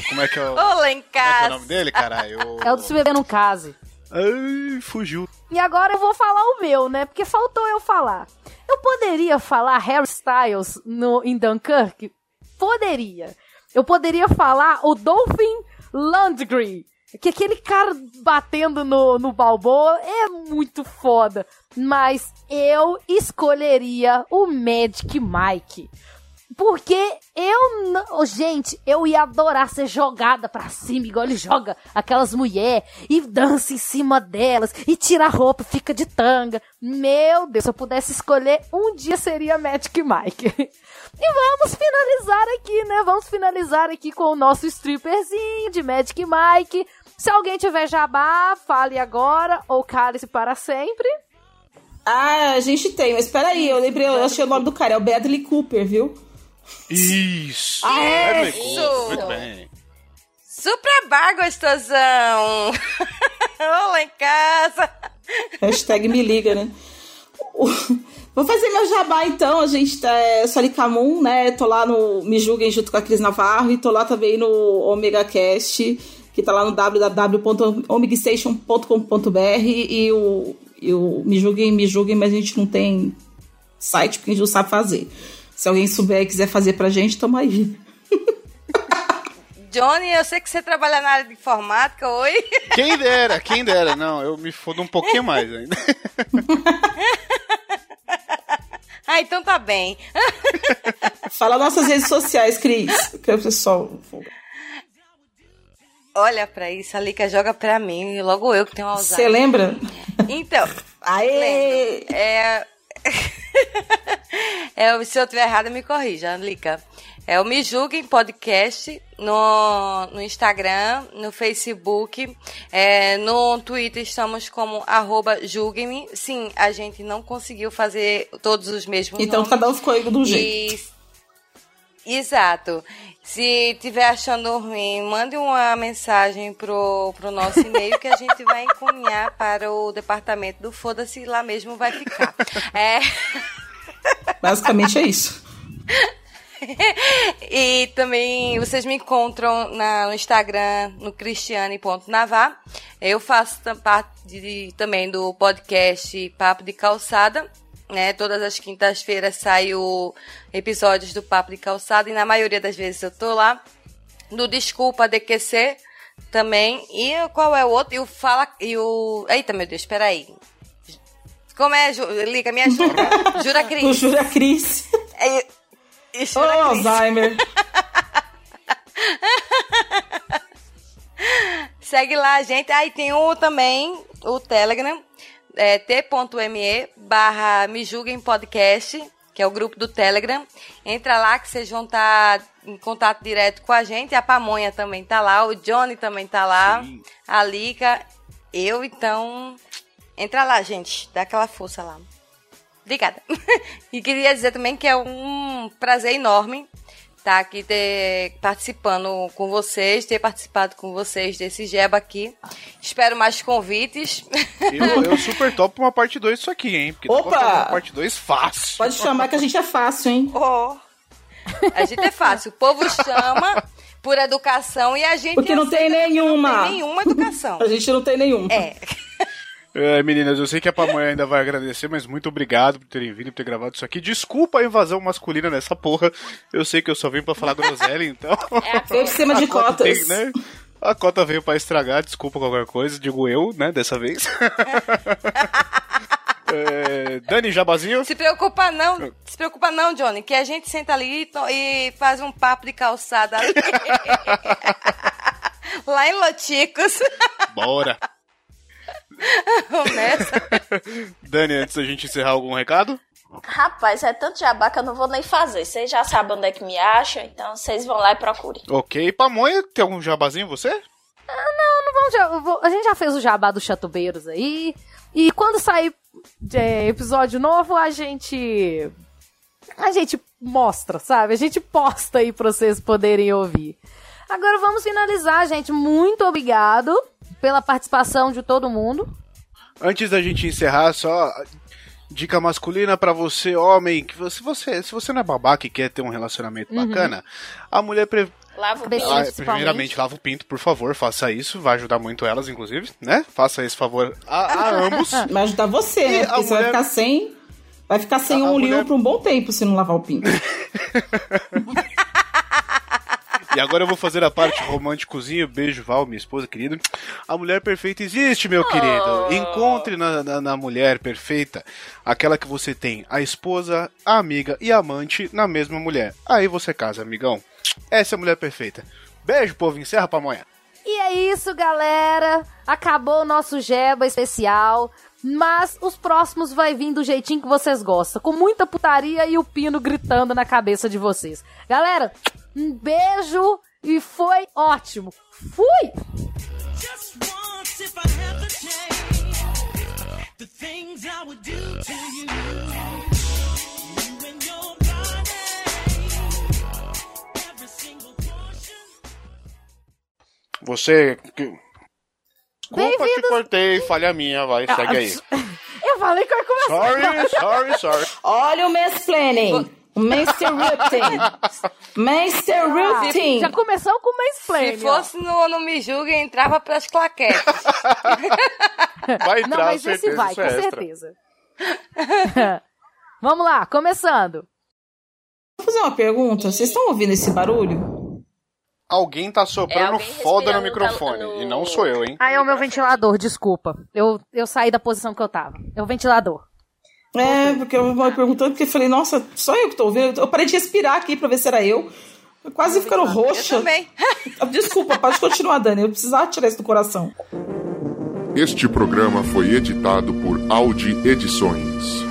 como é que é o, Olá em como é, que é o nome dele, caralho? É o do Se Beber no Case. Ai, fugiu. E agora eu vou falar o meu, né? Porque faltou eu falar. Eu poderia falar Harry Styles no, em Dunkirk? Poderia. Eu poderia falar o Dolphin Lundgren. Que aquele cara batendo no, no Balboa é muito foda. Mas eu escolheria o Magic Mike. Porque eu não. Gente, eu ia adorar ser jogada pra cima, igual ele joga aquelas mulheres e dança em cima delas e tira a roupa, fica de tanga. Meu Deus, se eu pudesse escolher, um dia seria Magic Mike. E vamos finalizar aqui, né? Vamos finalizar aqui com o nosso stripperzinho de Magic Mike. Se alguém tiver jabá, fale agora ou cale-se para sempre. Ah, a gente tem, mas peraí, eu lembrei, eu achei o nome do cara, é o Bradley Cooper, viu? Isso. Ah, é? Bradley Cooper, Isso. Muito bem. Supra bar, gostosão. Olá em casa. Hashtag me liga, né? Vou fazer meu jabá então, a gente tá, é, sou ali Camun, né? Tô lá no Me Julguem junto com a Cris Navarro e tô lá também no Omega Cast, que tá lá no www.omegastation.com.br e o, e o Me Julguem, Me Julguem, mas a gente não tem site porque a gente não sabe fazer. Se alguém souber e quiser fazer pra gente, tamo aí. Johnny, eu sei que você trabalha na área de informática, oi? Quem dera, quem dera. Não, eu me fodo um pouquinho mais ainda. Ah, então tá bem. Fala nossas redes sociais, Cris. Que o pessoal. Olha pra isso, a Lica joga pra mim, logo eu que tenho Alzheimer. Você lembra? Então, Aê! lembro. É... É, se eu estiver errada, me corrija, Lica. É o Me Julguem Podcast no, no Instagram, no Facebook, é, no Twitter estamos como arroba julguem-me. Sim, a gente não conseguiu fazer todos os mesmos Então nomes. cada um ficou de um jeito. E- Exato. Se tiver achando ruim, mande uma mensagem pro, pro nosso e-mail que a gente vai encaminhar para o departamento do Foda-se, lá mesmo vai ficar. É. Basicamente é isso. e também vocês me encontram na- no Instagram, no cristiane.navar. Eu faço parte de- também do podcast Papo de Calçada. Né? Todas as quintas-feiras sai o episódios do Papo de Calçada e na maioria das vezes eu tô lá. No Desculpa DQC também. E qual é o outro? E o Fala. E o. Eita, meu Deus, peraí. Como é? Ju- Liga, me ajuda. Jura Cris. O Júlia Cris. É, e Jura Cris. Alzheimer. Segue lá, gente. Aí tem o também, o Telegram, é, t.me barra me julguem podcast, que é o grupo do Telegram. Entra lá que vocês vão estar em contato direto com a gente. A Pamonha também tá lá, o Johnny também tá lá, a Lica, eu, então... Entra lá, gente. Dá aquela força lá. Obrigada. e queria dizer também que é um prazer enorme estar aqui ter, participando com vocês, ter participado com vocês desse Jeba aqui. Espero mais convites. Eu, eu super topo uma parte 2 disso aqui, hein? Porque Opa! uma parte 2 fácil. Pode chamar que a gente é fácil, hein? Oh. A gente é fácil. O povo chama por educação e a gente Porque não tem nenhuma. Não tem nenhuma educação. A gente não tem nenhum. É. É, meninas, eu sei que a Pamonha ainda vai agradecer, mas muito obrigado por terem vindo e por ter gravado isso aqui. Desculpa a invasão masculina nessa porra. Eu sei que eu só vim pra falar groselha, então. Veio de cima de cotas. tem, né? A cota veio pra estragar, desculpa qualquer coisa, digo eu, né, dessa vez. É, Dani Jabazinho. Se preocupa não, se preocupa não, Johnny, que a gente senta ali e e faz um papo de calçada ali. Lá em Loticos. Bora. Começa. Dani, antes da gente encerrar algum recado? Rapaz, é tanto jabá que eu não vou nem fazer. Vocês já sabem onde é que me acham, então vocês vão lá e procurem. Ok. Pamonha, tem algum jabazinho você? Não, não vamos. já- eu vou- a gente já fez o jabá dos chatubeiros aí. E quando sair é, episódio novo, a gente. A gente mostra, sabe? A gente posta aí pra vocês poderem ouvir. Agora vamos finalizar, gente. Muito obrigado pela participação de todo mundo. Antes da gente encerrar, só dica masculina pra você, homem, que você, você, se você não é babaca e quer ter um relacionamento Uhum. bacana, a mulher pre- Lava o Cabecinha, pinto. Ah, primeiramente, lava o pinto, por favor, faça isso, vai ajudar muito elas, inclusive, né? Faça esse favor a, a ambos. Vai ajudar você, né? Porque você vai mulher- ficar sem. Vai ficar sem A- um mulher- liu por um bom tempo se não lavar o pinto. E agora eu vou fazer a parte românticozinho. Beijo, Val, minha esposa querida. A mulher perfeita existe, meu querido. Encontre na, na, na mulher perfeita aquela que você tem a esposa, a amiga e a amante na mesma mulher. Aí você casa, amigão. Essa é a mulher perfeita. Beijo, povo. Encerra pra amanhã. E é isso, galera. Acabou o nosso Jeba especial. Mas os próximos vai vir do jeitinho que vocês gostam. Com muita putaria e o pino gritando na cabeça de vocês. Galera, um beijo e foi ótimo. Fui! Você. que- Desculpa que Bem-vindos- cortei, falha minha, vai, segue aí. Eu falei que eu ia começar. Sorry, sorry, sorry. Olha o mansplaining. O Mansterrupting. Mansterrupting. Já começou com o mansplaining. Se fosse no, no Me Julgue, entrava pras claquetes. Vai Não, entrar, mas certeza, esse vai, com é extra. certeza. Vamos lá, começando. Vou fazer uma pergunta. Vocês estão ouvindo esse barulho? Alguém tá É soprando alguém foda no microfone. no- E não sou eu, hein? Ah, é o meu ventilador, desculpa. Eu, eu saí da posição que eu tava. É o ventilador. É, porque eu vou perguntando, porque eu falei, nossa, só eu que tô ouvindo. Eu parei de respirar aqui pra ver se era eu. Eu quase ficando Eu roxa. também. Desculpa, pode continuar, Dani. Eu precisava tirar isso do coração. Este programa foi editado por Audi Edições.